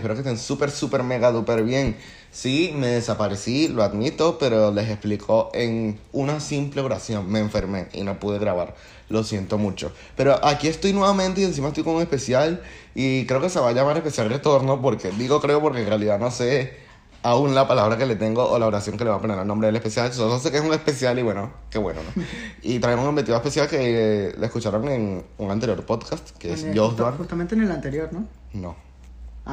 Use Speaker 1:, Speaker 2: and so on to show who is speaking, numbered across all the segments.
Speaker 1: Espero que estén súper, súper, mega, duper bien. Sí, me desaparecí, lo admito, pero les explico en una simple oración. Me enfermé y no pude grabar. Lo siento mucho. Pero aquí estoy nuevamente y encima estoy con un especial. Y creo que se va a llamar especial retorno porque digo creo porque en realidad no sé aún la palabra que le tengo o la oración que le va a poner al nombre del especial. Solo sé que es un especial y bueno, qué bueno, ¿no? Y traemos un invitado especial que eh, le escucharon en un anterior podcast, que es
Speaker 2: En el- justo-
Speaker 1: Duan.
Speaker 2: Justamente en el anterior, ¿no?
Speaker 1: No.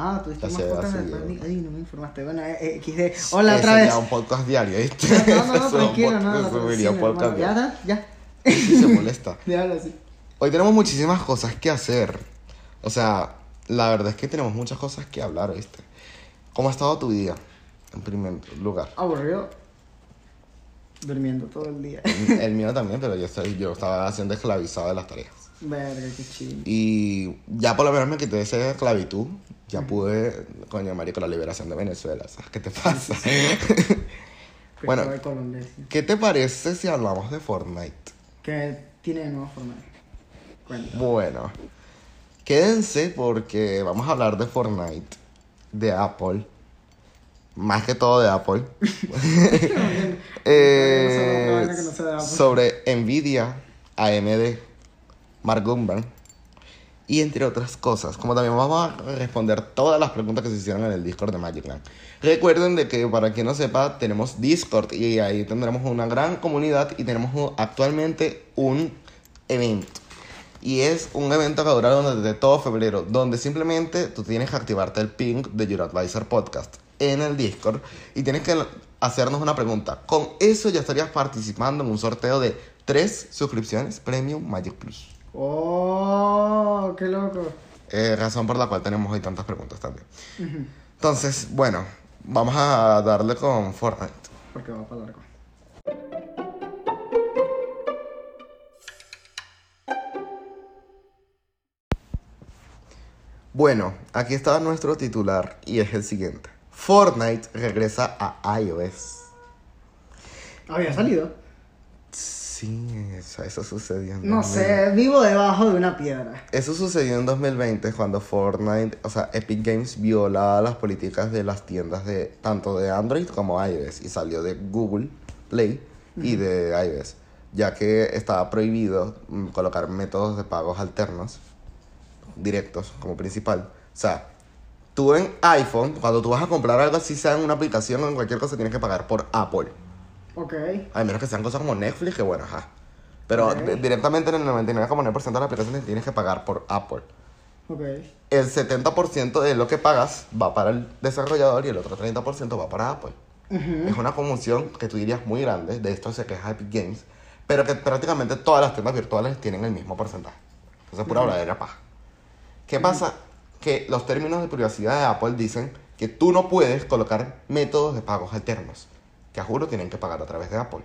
Speaker 2: Ah, tuviste más
Speaker 1: Hace-
Speaker 2: podcast
Speaker 1: hace-
Speaker 2: después de mí. Ay, no me informaste. Bueno, eh, eh, XD. Hola, otra vez.
Speaker 1: un podcast diario, ¿viste?
Speaker 2: No, no, no, tranquilo, no, no.
Speaker 1: subiría
Speaker 2: sí,
Speaker 1: un podcast diario.
Speaker 2: ya, ya.
Speaker 1: Sí, se molesta.
Speaker 2: Déjalo así.
Speaker 1: Hoy tenemos muchísimas cosas que hacer. O sea, la verdad es que tenemos muchas cosas que hablar, ¿viste? ¿Cómo ha estado tu día? En primer lugar.
Speaker 2: Aburrido. Durmiendo todo el día.
Speaker 1: El mío también, pero yo, yo estaba siendo esclavizado de las tareas.
Speaker 2: Verga, qué chido.
Speaker 1: Y ya por lo menos me quité esa esclavitud. Ya pude, coño, marico, la liberación de Venezuela. ¿Sabes qué te pasa? Bueno. ¿Qué te parece si hablamos de Fortnite?
Speaker 2: Que tiene de nuevo forma. Cuenta.
Speaker 1: Bueno, quédense porque vamos a hablar de Fortnite, de Apple, más que todo de Apple. Eh, sobre Nvidia, AMD, Mark Gurman y entre otras cosas. Como también vamos a responder todas las preguntas que se hicieron en el Discord de Magic Land. Recuerden de que para quien no sepa, tenemos Discord y ahí tendremos una gran comunidad y tenemos actualmente un evento. Y es un evento que durará desde todo febrero, donde simplemente tú tienes que activarte el ping de Your Advisor Podcast en el Discord y tienes que hacernos una pregunta. Con eso ya estarías participando en un sorteo de tres suscripciones Premium Magic Plus.
Speaker 2: Oh, qué loco.
Speaker 1: Eh, razón por la cual tenemos hoy tantas preguntas también. Entonces, bueno, vamos a darle con Fortnite.
Speaker 2: Porque va para largo.
Speaker 1: Bueno, aquí está nuestro titular y es el siguiente. Fortnite regresa a iOS.
Speaker 2: Había salido.
Speaker 1: Sí, eso, eso sucedió en
Speaker 2: No
Speaker 1: 2000.
Speaker 2: sé, vivo debajo de una piedra.
Speaker 1: Eso sucedió en 2020 cuando Fortnite, o sea, Epic Games violaba las políticas de las tiendas de tanto de Android como iOS y salió de Google Play y de iOS, ya que estaba prohibido mm, colocar métodos de pagos alternos directos como principal. O sea, tú en iPhone, cuando tú vas a comprar algo así, sea en una aplicación o en cualquier cosa, tienes que pagar por Apple.
Speaker 2: Ok.
Speaker 1: A menos que sean cosas como Netflix, que bueno, ajá. Pero
Speaker 2: Ok.
Speaker 1: di- directamente en el 99,9% de las aplicaciones tienes que pagar por Apple.
Speaker 2: Ok.
Speaker 1: El 70% de lo que pagas va para el desarrollador y el otro 30% va para Apple. Es una conmoción que tú dirías muy grande, de esto se queja Epic Games, pero que prácticamente todas las tiendas virtuales tienen el mismo porcentaje. Entonces, pura verdadera paja. ¿Qué pasa? Que los términos de privacidad de Apple dicen que tú no puedes colocar métodos de pagos alternos, que a juro tienen que pagar a través de Apple.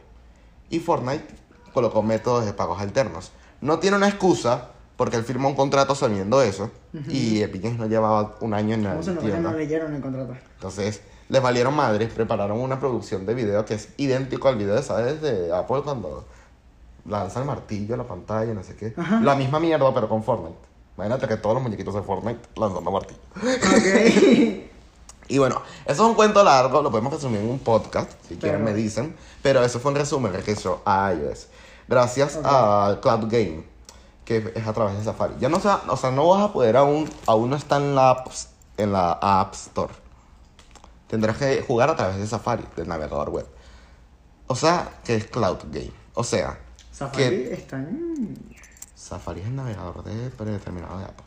Speaker 1: Y Fortnite colocó métodos de pagos alternos. No tiene una excusa porque él firmó un contrato sabiendo eso y Epic no llevaba un año en la
Speaker 2: ¿Cómo se nota que
Speaker 1: tienda.
Speaker 2: no leyeron el contrato?
Speaker 1: Entonces, les valieron madres, prepararon una producción de video que es idéntico al video, ¿sabes? De Apple cuando lanza el martillo a la pantalla, no sé qué.
Speaker 2: Ajá.
Speaker 1: La misma mierda, pero con Fortnite. Imagínate que todos los muñequitos de Fortnite lanzando martillo.
Speaker 2: Ok.
Speaker 1: Y bueno, eso es un cuento largo, lo podemos resumir en un podcast, si quieren me dicen. Pero eso fue un resumen que hizo a iOS. Gracias a Cloud Game, que es a través de Safari. Ya no, se va- o sea, no vas a poder aún, aún no está en la, App- en la App Store. Tendrás que jugar a través de Safari, del navegador web. O sea, que es Cloud Game. O sea,
Speaker 2: Safari
Speaker 1: que
Speaker 2: está en...
Speaker 1: Safari es el navegador de predeterminado de Apple.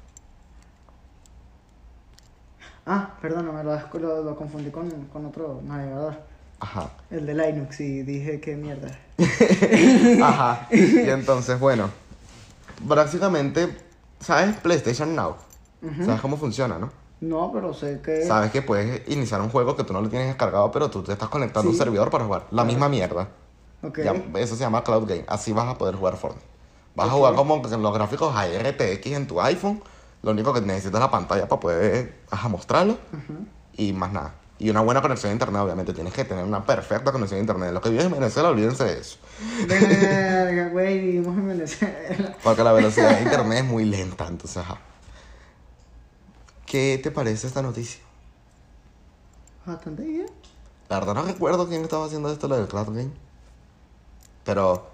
Speaker 2: Ah, perdóname, lo, lo, lo confundí con, con otro navegador.
Speaker 1: Ajá.
Speaker 2: El de Linux y dije qué mierda.
Speaker 1: Ajá. Y entonces, bueno, básicamente, ¿sabes PlayStation Now? ¿Sabes cómo funciona, no?
Speaker 2: No, pero sé que...
Speaker 1: Sabes que puedes iniciar un juego que tú no lo tienes descargado, pero tú te estás conectando a un servidor para jugar. La misma mierda.
Speaker 2: Ok.
Speaker 1: Ya, eso se llama Cloud Game. Así vas a poder jugar Fortnite. Vas a jugar como los gráficos a RTX en tu iPhone. Lo único que necesitas es la pantalla para poder ajá, mostrarlo. Y más nada. Y una buena conexión a internet, obviamente. Tienes que tener una perfecta conexión a internet. Los que viven en Venezuela, olvídense de eso.
Speaker 2: Verga, güey, vivimos en Venezuela.
Speaker 1: Porque la velocidad de internet es muy lenta, entonces, ajá. ¿Qué te parece esta noticia?
Speaker 2: Bastante bien.
Speaker 1: La verdad no recuerdo quién estaba haciendo esto, lo del Cloud Game. Pero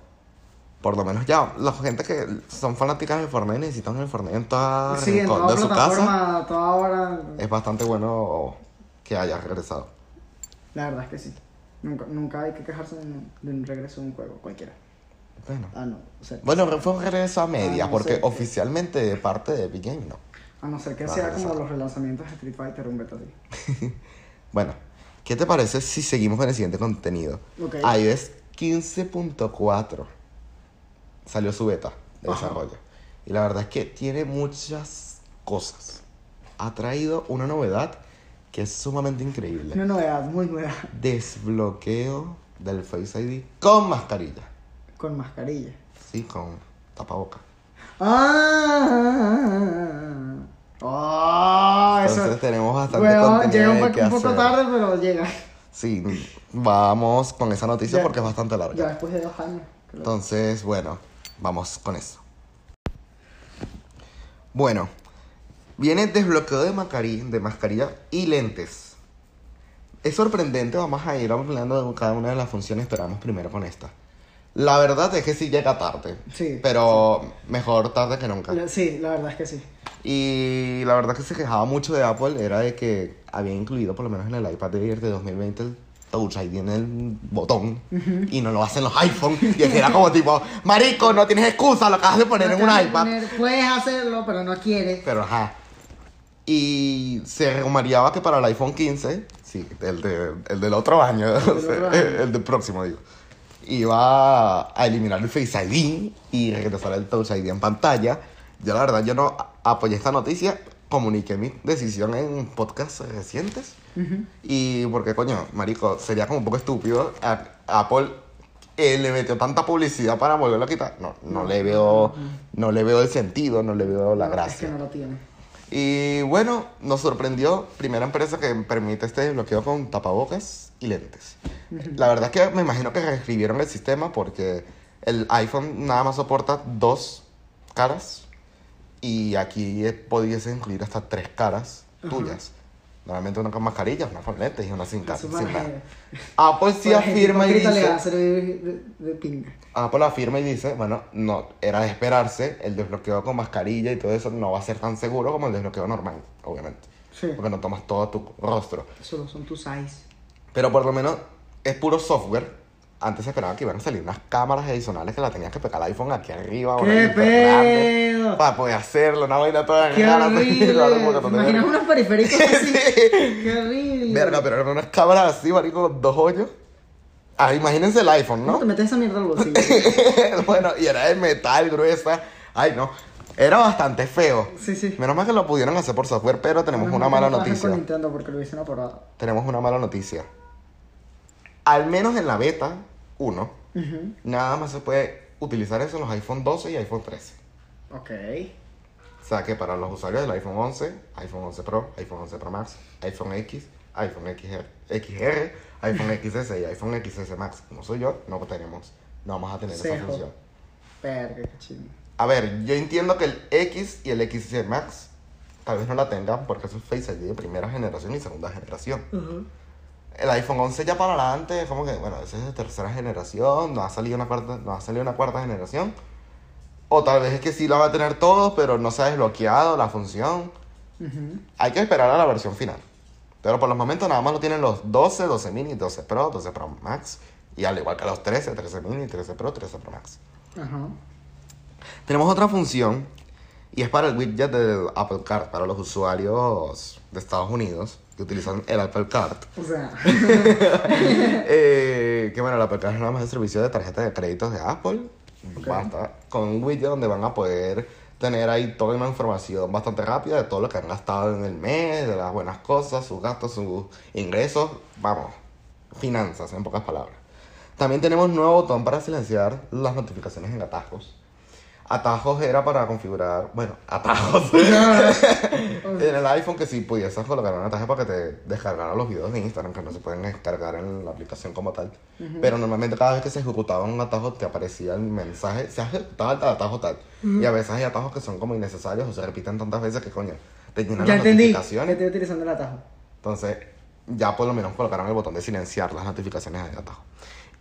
Speaker 1: por lo menos ya, la gente que son fanáticas de Fortnite necesitan el Fortnite en toda
Speaker 2: Sí, en toda
Speaker 1: de su casa.
Speaker 2: toda hora.
Speaker 1: Es bastante bueno que haya regresado.
Speaker 2: La verdad es que sí. Nunca, nunca hay que quejarse de un, regreso de un juego, cualquiera.
Speaker 1: Bueno.
Speaker 2: Ah, no. O sea,
Speaker 1: Bueno, fue un regreso a media,
Speaker 2: Ah, no
Speaker 1: porque oficialmente de parte de Epic Games no.
Speaker 2: a no ser que
Speaker 1: Va
Speaker 2: sea
Speaker 1: regresar.
Speaker 2: como los relanzamientos de Street Fighter, un beta así.
Speaker 1: Bueno, ¿qué te parece si seguimos con el siguiente contenido?
Speaker 2: Ok.
Speaker 1: iOS 15.4 salió su beta de
Speaker 2: Ajá.
Speaker 1: desarrollo. Y la verdad es que tiene muchas cosas. Ha traído una novedad que es sumamente increíble.
Speaker 2: Una novedad, muy nueva.
Speaker 1: Desbloqueo del Face ID con mascarilla.
Speaker 2: Con mascarilla.
Speaker 1: Sí, con tapaboca.
Speaker 2: ¡Ah! ¡Oh! Eso.
Speaker 1: Entonces tenemos bastante
Speaker 2: Huevón,
Speaker 1: contenido
Speaker 2: llega un,
Speaker 1: que
Speaker 2: un poco
Speaker 1: hacer.
Speaker 2: tarde, pero llega.
Speaker 1: Sí, vamos con esa noticia
Speaker 2: Ya.
Speaker 1: porque es bastante larga.
Speaker 2: Ya después de dos años. creo.
Speaker 1: Entonces, bueno, vamos con eso. Bueno, viene desbloqueo de mascarilla, de mascarilla y lentes. Es sorprendente, vamos a ir hablando de cada una de las funciones, pero vamos primero con esta. La verdad es que sí llega tarde,
Speaker 2: Sí.
Speaker 1: pero mejor tarde que nunca.
Speaker 2: Sí, la verdad es que sí.
Speaker 1: Y la verdad que se quejaba mucho de Apple era de que había incluido, por lo menos en el iPad Air de 2020, el Touch ID en el botón y no lo hacen los iPhone. Y era como tipo, marico, no tienes excusa, lo acabas de poner en un iPad.
Speaker 2: poner- puedes hacerlo, pero no quieres.
Speaker 1: Pero ajá. Y se rumoreaba que para el iPhone 15, sí, el, de, el del otro año,
Speaker 2: del
Speaker 1: o sea,
Speaker 2: otro año.
Speaker 1: el del próximo, digo, iba a eliminar el Face ID y regresar el Touch ID en pantalla. Yo, la verdad, yo no apoyé esta noticia, comuniqué mi decisión en podcasts recientes.
Speaker 2: Ujú.
Speaker 1: Y porque, coño, marico, sería como un poco estúpido. A, Apple eh, le metió tanta publicidad para volverlo a quitar. No, no, le veo, no le veo el sentido, no le veo la
Speaker 2: No,
Speaker 1: gracia.
Speaker 2: Es que no lo tiene.
Speaker 1: Y bueno, nos sorprendió, primera empresa que permite este desbloqueo con tapabocas y lentes. La verdad es que me imagino que reescribieron el sistema porque el iPhone nada más soporta dos caras y aquí pudiese incluir hasta tres caras
Speaker 2: Ajá.
Speaker 1: tuyas. Normalmente una con mascarilla, una con lentes y una sin, ca-
Speaker 2: Eso
Speaker 1: sin
Speaker 2: es
Speaker 1: nada.
Speaker 2: magia.
Speaker 1: Apple sí
Speaker 2: ejemplo,
Speaker 1: afirma y dice...
Speaker 2: de, de pinga.
Speaker 1: Apple afirma y dice, bueno, no, era de esperarse, el desbloqueo con mascarilla y todo eso no va a ser tan seguro como el desbloqueo normal, obviamente.
Speaker 2: Sí.
Speaker 1: Porque no tomas todo tu rostro.
Speaker 2: Solo son tus eyes.
Speaker 1: Pero por lo menos es puro software. Antes se esperaba que iban a salir unas cámaras adicionales que la tenías que pegar al iPhone aquí arriba.
Speaker 2: ¡Qué pedo!
Speaker 1: Para poder hacerlo, una vaina toda
Speaker 2: ¡Qué
Speaker 1: rara,
Speaker 2: horrible!
Speaker 1: raro, como que no
Speaker 2: ¿Te
Speaker 1: te-
Speaker 2: imaginas unos periféricos así?
Speaker 1: Sí.
Speaker 2: ¡Qué horrible!
Speaker 1: Verga, pero eran unas cámaras así, marico, con dos hoyos. Ah, imagínense el iPhone,
Speaker 2: ¿Cómo
Speaker 1: ¿no?
Speaker 2: te metes esa mierda al bolsillo?
Speaker 1: bueno, y era de metal gruesa. Ay, no. Era bastante feo.
Speaker 2: Sí, sí.
Speaker 1: Menos mal que lo pudieron hacer por software, pero tenemos
Speaker 2: Menos
Speaker 1: una mala
Speaker 2: no
Speaker 1: noticia.
Speaker 2: con Nintendo porque lo hubiesen apurado.
Speaker 1: Tenemos una mala noticia. Al menos en la beta 1,
Speaker 2: Ujú.
Speaker 1: nada más se puede utilizar eso en los iPhone 12 y iPhone 13.
Speaker 2: Ok.
Speaker 1: O sea que para los usuarios del iPhone 11, iPhone 11 Pro, iPhone 11 Pro Max, iPhone X, iPhone XR, XR iPhone XS y iPhone XS Max, como soy yo, no tenemos, no vamos a tener esa función.
Speaker 2: Verga, qué chido.
Speaker 1: A ver, yo entiendo que el X y el XS Max tal vez no la tengan porque eso es Face ID de primera generación y segunda generación. El iPhone 11 ya para adelante como que, bueno, ese es de tercera generación, no ha salido una cuarta, no ha salido una cuarta generación. O tal vez es que sí lo va a tener todos, pero no se ha desbloqueado la función.
Speaker 2: Ujú.
Speaker 1: Hay que esperar a la versión final. Pero por los momentos nada más lo tienen los 12, 12 mini, 12 Pro, 12 Pro Max. Y al igual que los 13, 13 mini, 13 Pro, 13 Pro Max.
Speaker 2: Ajá.
Speaker 1: Tenemos otra función y es para el widget del Apple Card, para los usuarios de Estados Unidos que utilizan el Apple Card.
Speaker 2: O sea,
Speaker 1: Eh, que bueno, el Apple Card es nada más el servicio de tarjeta de créditos de Apple. Basta con un widget donde van a poder tener ahí toda una información bastante rápida de todo lo que han gastado en el mes, de las buenas cosas, sus gastos, sus ingresos. Vamos, finanzas en pocas palabras. También tenemos un nuevo botón para silenciar las notificaciones en atajos. Atajos era para configurar, bueno, atajos. en el iPhone que sí pudieses colocar un atajo para que te descargara los videos de Instagram, que no se pueden descargar en la aplicación como tal. Pero normalmente cada vez que se ejecutaba un atajo te aparecía el mensaje, se ha ejecutado el atajo tal. Y a veces hay atajos que son como innecesarios o se repiten tantas veces que coño, te llenan
Speaker 2: Ya
Speaker 1: las
Speaker 2: entendí que
Speaker 1: notificaciones.
Speaker 2: estoy utilizando el atajo.
Speaker 1: Entonces, ya por lo menos colocaron el botón de silenciar las notificaciones de atajo.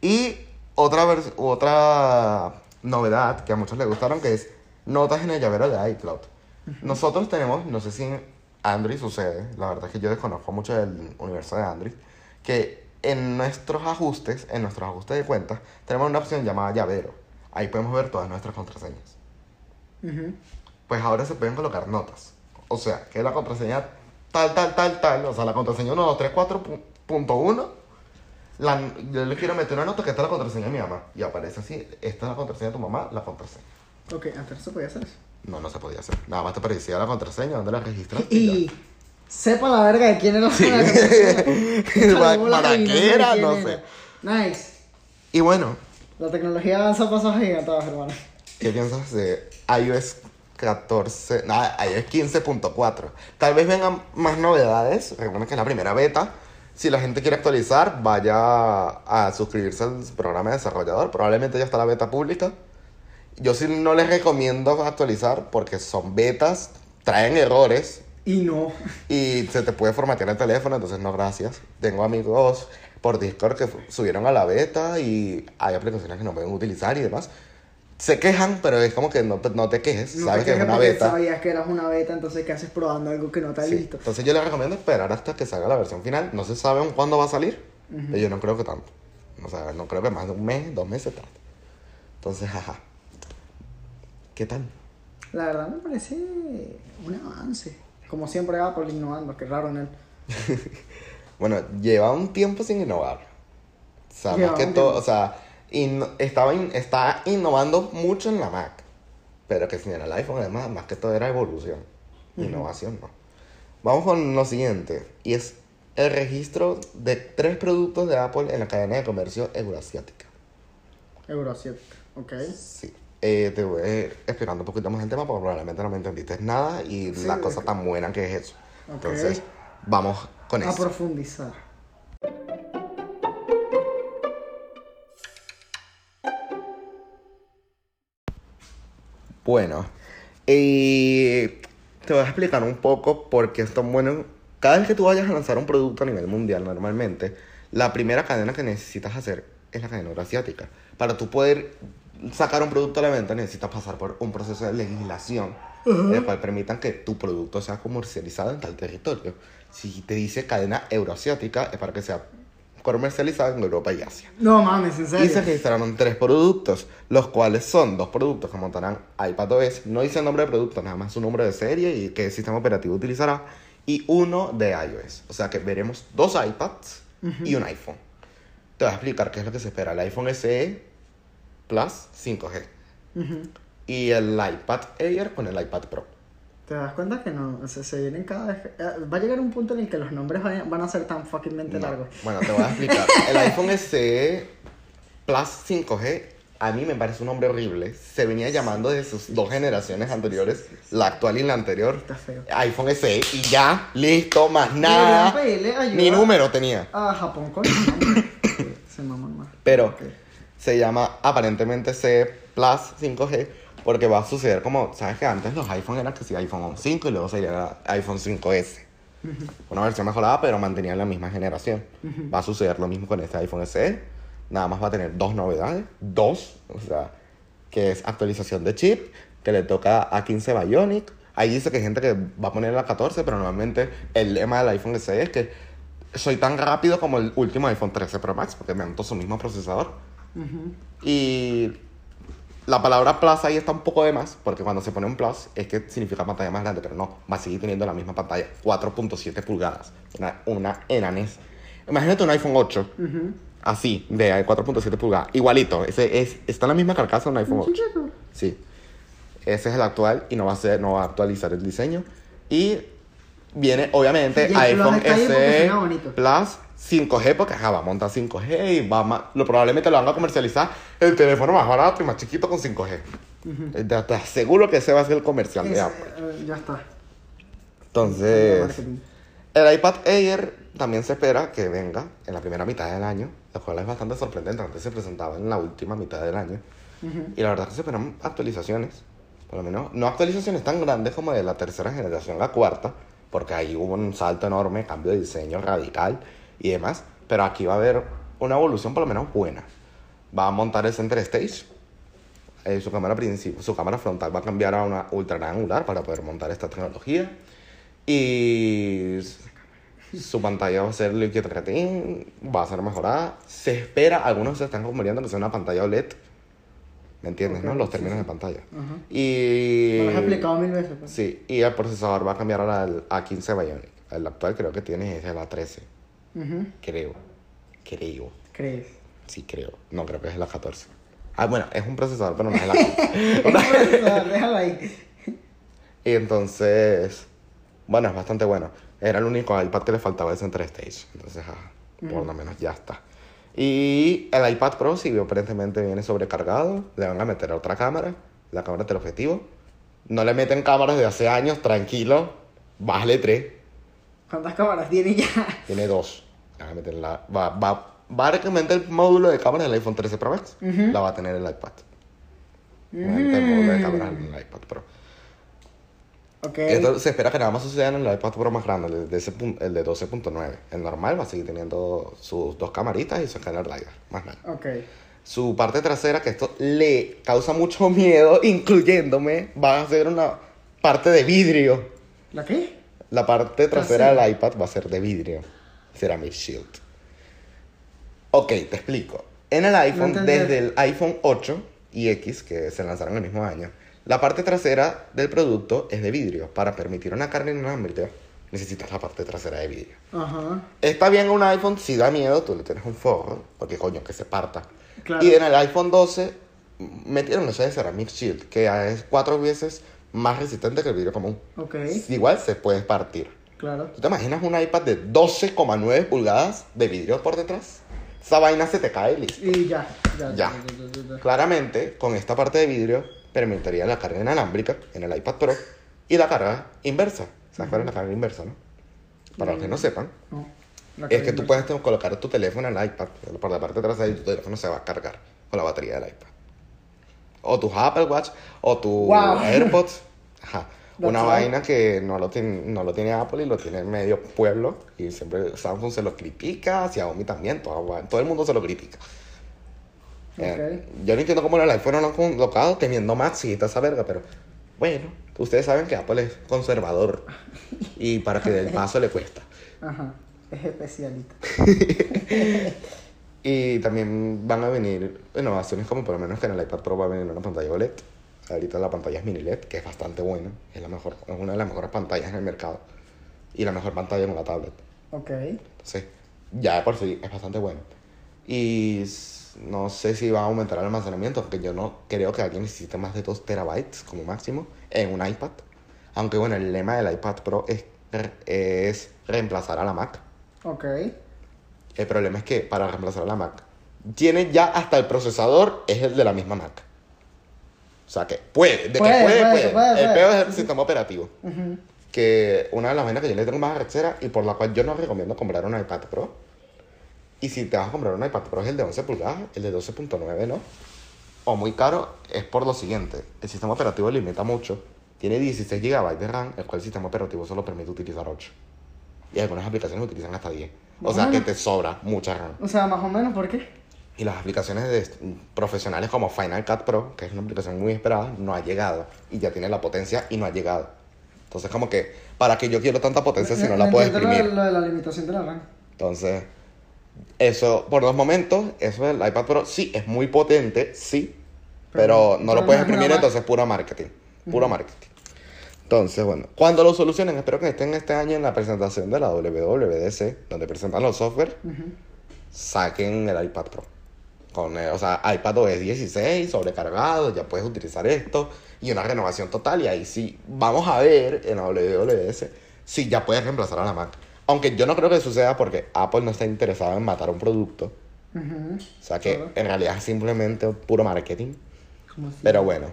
Speaker 1: Y otra, otra novedad que a muchos les gustaron, que es notas en el llavero de iCloud. Nosotros tenemos, no sé si en Android sucede, la verdad es que yo desconozco mucho del universo de Android, que en nuestros ajustes, en nuestros ajustes de cuentas, tenemos una opción llamada llavero. Ahí podemos ver todas nuestras contraseñas
Speaker 2: Ujú.
Speaker 1: pues ahora se pueden colocar notas. O sea, que la contraseña tal, tal, tal, tal, o sea, la contraseña 1234.1, la, yo le quiero meter una nota que esta es la contraseña de mi mamá. Y aparece así, esta es la contraseña de tu mamá, la contraseña.
Speaker 2: Ok, antes se podía hacer eso.
Speaker 1: No, no se podía hacer. Nada más te aparecía la contraseña, donde la registraste. y
Speaker 2: Y sepa la verga de quién era la
Speaker 1: ya. ¿Para, para qué era? No sé.
Speaker 2: Nice.
Speaker 1: Y bueno,
Speaker 2: La tecnología avanza pasos gigantados, hermano.
Speaker 1: ¿Qué piensas de iOS 14? Nada, iOS 15.4. Tal vez vengan más novedades. Recuerden que es la primera beta. Si la gente quiere actualizar, vaya a suscribirse al programa de desarrollador. Probablemente ya está la beta pública. Yo sí no les recomiendo actualizar porque son betas, traen errores
Speaker 2: Y no.
Speaker 1: y se te puede formatear el teléfono, entonces no, gracias. Tengo amigos por Discord que subieron a la beta y hay aplicaciones que no pueden utilizar y demás. Se quejan, pero es como que no, te- no te quejes,
Speaker 2: No
Speaker 1: sabes
Speaker 2: te
Speaker 1: que es
Speaker 2: quejes
Speaker 1: una beta.
Speaker 2: Sabías que eras una beta, entonces ¿qué haces probando algo que no está
Speaker 1: Sí.
Speaker 2: listo?
Speaker 1: Entonces yo les recomiendo esperar hasta que salga la versión final. No se sabe aún cuándo va a salir, pero yo no creo que tanto. O sea, no creo que más de un mes, dos meses tarde. Entonces, jaja. ¿Qué tal?
Speaker 2: La verdad me parece un avance. Como siempre Apple innovando, qué raro en él.
Speaker 1: Bueno, lleva un tiempo sin innovar. O sea,
Speaker 2: Lleva
Speaker 1: más que todo,
Speaker 2: tiempo.
Speaker 1: o sea, inno- estaba in- está innovando mucho en la Mac. Pero que si en el iPhone, además, más que todo era evolución. Innovación, no. Vamos con lo siguiente. Y es el registro de tres productos de Apple en la cadena de comercio euroasiática.
Speaker 2: Euro 7, ok.
Speaker 1: Sí. Eh, te voy a ir explicando un poquito más el tema porque probablemente no me entendiste nada y
Speaker 2: Sí,
Speaker 1: la cosa tan buena que es eso. Entonces, vamos con
Speaker 2: A
Speaker 1: eso.
Speaker 2: profundizar.
Speaker 1: Bueno, y te voy a explicar un poco por qué es tan bueno. Cada vez que tú vayas a lanzar un producto a nivel mundial, normalmente, la primera cadena que necesitas hacer es la cadena euroasiática. Para tú poder sacar un producto a la venta, necesitas pasar por un proceso de legislación, el cual permitan que tu producto sea comercializado en tal territorio. Si te dice cadena euroasiática, es para que sea comercializado en Europa y Asia.
Speaker 2: No mames, en
Speaker 1: Y
Speaker 2: serio.
Speaker 1: se registraron tres productos, los cuales son dos productos que montarán iPadOS. No dice el nombre de producto, nada más su nombre de serie y qué sistema operativo utilizará. Y uno de iOS. O sea que veremos dos iPads y un iPhone. Te voy a explicar qué es lo que se espera. El iPhone SE Plus 5G.
Speaker 2: Ujú.
Speaker 1: Y el iPad Air con el iPad Pro.
Speaker 2: ¿Te das cuenta que no? Se, se vienen cada vez. eh, Va a llegar un punto en el que los nombres van a ser tan fuckingmente
Speaker 1: No.
Speaker 2: largos.
Speaker 1: Bueno, te voy a explicar. El iPhone SE Plus 5G a mí me parece un nombre horrible. Se venía llamando de sus dos generaciones anteriores, la actual y la anterior.
Speaker 2: Está feo.
Speaker 1: iPhone SE y ya, listo, más nada. Ni número tenía.
Speaker 2: A Japón con. Se más.
Speaker 1: Pero se llama aparentemente C Plus 5G porque va a suceder como, ¿sabes que antes los iPhone eran que sí, iPhone 5 y luego sería iPhone 5S? Una versión mejorada, pero mantenía la misma generación. Va a suceder lo mismo con este iPhone SE. Nada más va a tener dos novedades. Dos. O sea, que es actualización de chip, que le toca a 15 Bionic. Ahí dice que hay gente que va a poner la 14, pero normalmente el lema del iPhone SE es que soy tan rápido como el último iPhone 13 Pro Max, porque me todo su mismo procesador.
Speaker 2: Ujú.
Speaker 1: Y la palabra plus ahí está un poco de más, porque cuando se pone un plus es que significa pantalla más grande, pero no, va a seguir teniendo la misma pantalla, 4.7 pulgadas, una, una enanés. Imagínate un iPhone 8,
Speaker 2: Ujú.
Speaker 1: así, de 4.7 pulgadas, igualito, ese es, está en la misma carcasa de un iPhone 8.
Speaker 2: Chiquito.
Speaker 1: Sí, ese es el actual y no va a, ser, no va a actualizar el diseño. Y viene, obviamente,
Speaker 2: el
Speaker 1: iPhone SE. Plus 5G, porque ajá, va a montar 5G y va ma- lo, probablemente lo van a comercializar el teléfono más barato y más chiquito con 5G. Eh, Te, te aseguro que ese va a ser el comercial de
Speaker 2: Ese,
Speaker 1: Apple.
Speaker 2: eh, ya está.
Speaker 1: Entonces, el iPad Air también se espera que venga en la primera mitad del año, lo cual es bastante sorprendente. Antes se presentaba en la última mitad del año.
Speaker 2: Ujú.
Speaker 1: Y la verdad es que se esperan actualizaciones. Por lo menos, no actualizaciones tan grandes como de la tercera generación a la cuarta, porque ahí hubo un salto enorme, cambio de diseño radical y demás. Pero aquí va a haber una evolución por lo menos buena. Va a montar el center stage. Eh, su, cámara su cámara frontal va a cambiar a una ultra angular para poder montar esta tecnología. Y su pantalla va a ser liquid retin, va a ser mejorada. Se espera, algunos se están convirtiendo que sea una pantalla OLED. ¿Me entiendes,
Speaker 2: okay,
Speaker 1: no? Los términos
Speaker 2: sí,
Speaker 1: de pantalla. Y...
Speaker 2: Lo has aplicado mil veces. Pues.
Speaker 1: Sí, y el procesador va a cambiar a la, a 15 Bionic. El actual creo que tiene es la 13.
Speaker 2: -huh.
Speaker 1: Creo. Creo.
Speaker 2: ¿Crees?
Speaker 1: Sí, creo. No, creo que es la 14. Ah, bueno, es un procesador, pero no es la 14.
Speaker 2: es un procesador, déjalo ahí.
Speaker 1: Y entonces, bueno, es bastante bueno. Era el único iPad que le faltaba el Center Stage. Entonces, ah, uh -huh. por lo menos ya está. Y el iPad Pro sí, aparentemente viene sobrecargado. Le van a meter otra cámara, la cámara teleobjetivo. No le meten cámaras de hace años, tranquilo. Bájale 3.
Speaker 2: ¿Cuántas cámaras tiene ya?
Speaker 1: Tiene dos. Van a meter la- va, va, el módulo de cámara del iPhone 13 Pro Max la va a tener el iPad. Va a meter el módulo de cámara en el iPad Pro. Esto se espera que nada más suceda en el iPad Pro más grande, el de, ese pun- el de 12.9. El normal va a seguir teniendo sus dos camaritas y su escáner LiDAR, más nada.
Speaker 2: Ok.
Speaker 1: Su parte trasera, que esto le causa mucho miedo, incluyéndome, va a ser una parte de vidrio.
Speaker 2: ¿La qué?
Speaker 1: La parte trasera
Speaker 2: Trasera.
Speaker 1: del iPad va a ser de vidrio. Ceramic Shield. Ok, te explico. En el iPhone, desde el iPhone 8 y X, que se lanzaron el mismo año, la parte trasera del producto es de vidrio. Para permitir una carga inalámbrica, necesitas la parte trasera de vidrio.
Speaker 2: Ajá.
Speaker 1: Está bien un iPhone, si da miedo, tú le tienes un forro, porque coño, que se parta.
Speaker 2: Claro.
Speaker 1: Y en el iPhone 12 metieron eso de Ceramic Shield, que es cuatro veces más resistente que el vidrio común.
Speaker 2: Ok.
Speaker 1: Igual se puede partir.
Speaker 2: Claro.
Speaker 1: ¿Tú te imaginas un iPad de 12,9 pulgadas de vidrio por detrás? Esa vaina se te cae listo.
Speaker 2: Y ya. Ya.
Speaker 1: Ya.
Speaker 2: ya, ya, ya, ya.
Speaker 1: Claramente, con esta parte de vidrio, permitiría la carga inalámbrica en el iPad Pro y la carga inversa. ¿Sabes cuál es la carga inversa, no? Para los que no sepan,
Speaker 2: No. La
Speaker 1: es que tú puedes colocar tu teléfono en el iPad por la parte trasera y tu teléfono se va a cargar con la batería del iPad. O tus Apple Watch o tu
Speaker 2: Wow.
Speaker 1: AirPods. Ajá. Una vaina que no lo, tiene, no lo tiene Apple y lo tiene medio pueblo. Y siempre Samsung se lo critica, Xiaomi también, todo, todo el mundo se lo critica. Eh, yo no entiendo cómo el iPhone no lo han colocado teniendo Max y toda esa verga, pero bueno, ustedes saben que Apple es conservador y para que del paso le cuesta.
Speaker 2: Ajá. Es especialito.
Speaker 1: Y también van a venir innovaciones como por lo menos que en el iPad Pro va a venir una pantalla OLED. Ahorita la pantalla es mini LED, que es bastante buena. Es, la mejor, es una de las mejores pantallas en el mercado. Y la mejor pantalla en una tablet.
Speaker 2: Ok.
Speaker 1: Entonces, ya de por sí es bastante bueno. Y no sé si va a aumentar el almacenamiento, porque yo no creo que alguien necesite más de 2 terabytes como máximo en un iPad. Aunque bueno, el lema del iPad Pro es, es reemplazar a la Mac.
Speaker 2: Ok.
Speaker 1: El problema es que para reemplazar a la Mac, tiene ya hasta el procesador, es el de la misma Mac. O sea que puede, de
Speaker 2: Puede,
Speaker 1: que puede,
Speaker 2: puede,
Speaker 1: el peor es el sistema operativo. Que una de las vainas que yo le tengo más arrechera y por la cual yo no recomiendo comprar un iPad Pro. Y si te vas a comprar un iPad Pro es el de 11 pulgadas, el de 12.9 no. O muy caro es por lo siguiente. El sistema operativo limita mucho. Tiene 16 GB de RAM, el cual el sistema operativo solo permite utilizar 8. Y algunas aplicaciones utilizan hasta 10. O sea que te sobra mucha RAM.
Speaker 2: O sea, más o menos, ¿por qué?
Speaker 1: Y las aplicaciones de, profesionales como Final Cut Pro, que es una aplicación muy esperada, no ha llegado. Y ya tiene la potencia y no ha llegado. Entonces, como que, ¿para qué yo quiero tanta potencia si no la puedo
Speaker 2: entiendo lo
Speaker 1: exprimir?
Speaker 2: Lo de la limitación de la RAM.
Speaker 1: Entonces, eso, por los momentos, eso del iPad Pro sí es muy potente, sí. Pero,
Speaker 2: Pero-
Speaker 1: no lo puedes
Speaker 2: no
Speaker 1: exprimir, entonces puro marketing. Puro marketing. Entonces, bueno, cuando lo solucionen, espero que estén este año en la presentación de la WWDC, donde presentan los software, saquen el iPad Pro. Con, o sea, iPad OS 16 sobrecargado, ya puedes utilizar esto y una renovación total. Y ahí sí, vamos a ver en la WWDC si ya puedes reemplazar a la Mac. Aunque yo no creo que suceda porque Apple no está interesado en matar un producto. O sea que
Speaker 2: Claro.
Speaker 1: en realidad es simplemente puro marketing. Pero bueno,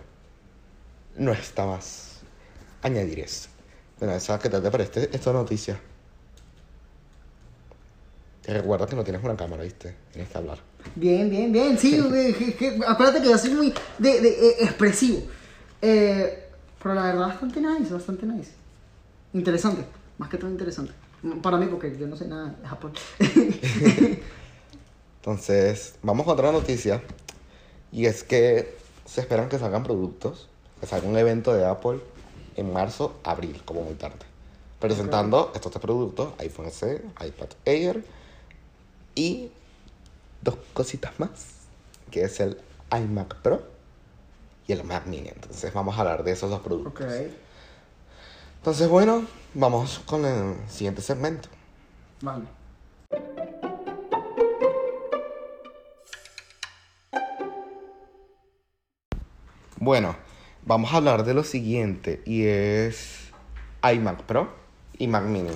Speaker 1: no está más añadir eso. Bueno, esa que te parece esta noticia. Te recuerda que no tienes una cámara, ¿viste? Tienes que hablar.
Speaker 2: Bien, bien, bien. Sí, güey, que- que- acuérdate que yo soy muy de, de, eh, expresivo. Eh, pero la verdad, bastante nice, bastante nice. Interesante, más que todo interesante. Para mí, porque yo no sé nada de Japón.
Speaker 1: Entonces, vamos con otra noticia. Y es que se esperan que salgan productos, que salga un evento de Apple en marzo, abril, como muy tarde. Presentando estos tres productos, iPhone SE, iPad Air y dos cositas más, que es el iMac Pro y el Mac Mini. Entonces vamos a hablar de esos dos productos. Entonces, bueno, vamos con el siguiente segmento.
Speaker 2: vale.
Speaker 1: Bueno, vamos a hablar de lo siguiente y es iMac Pro y Mac Mini.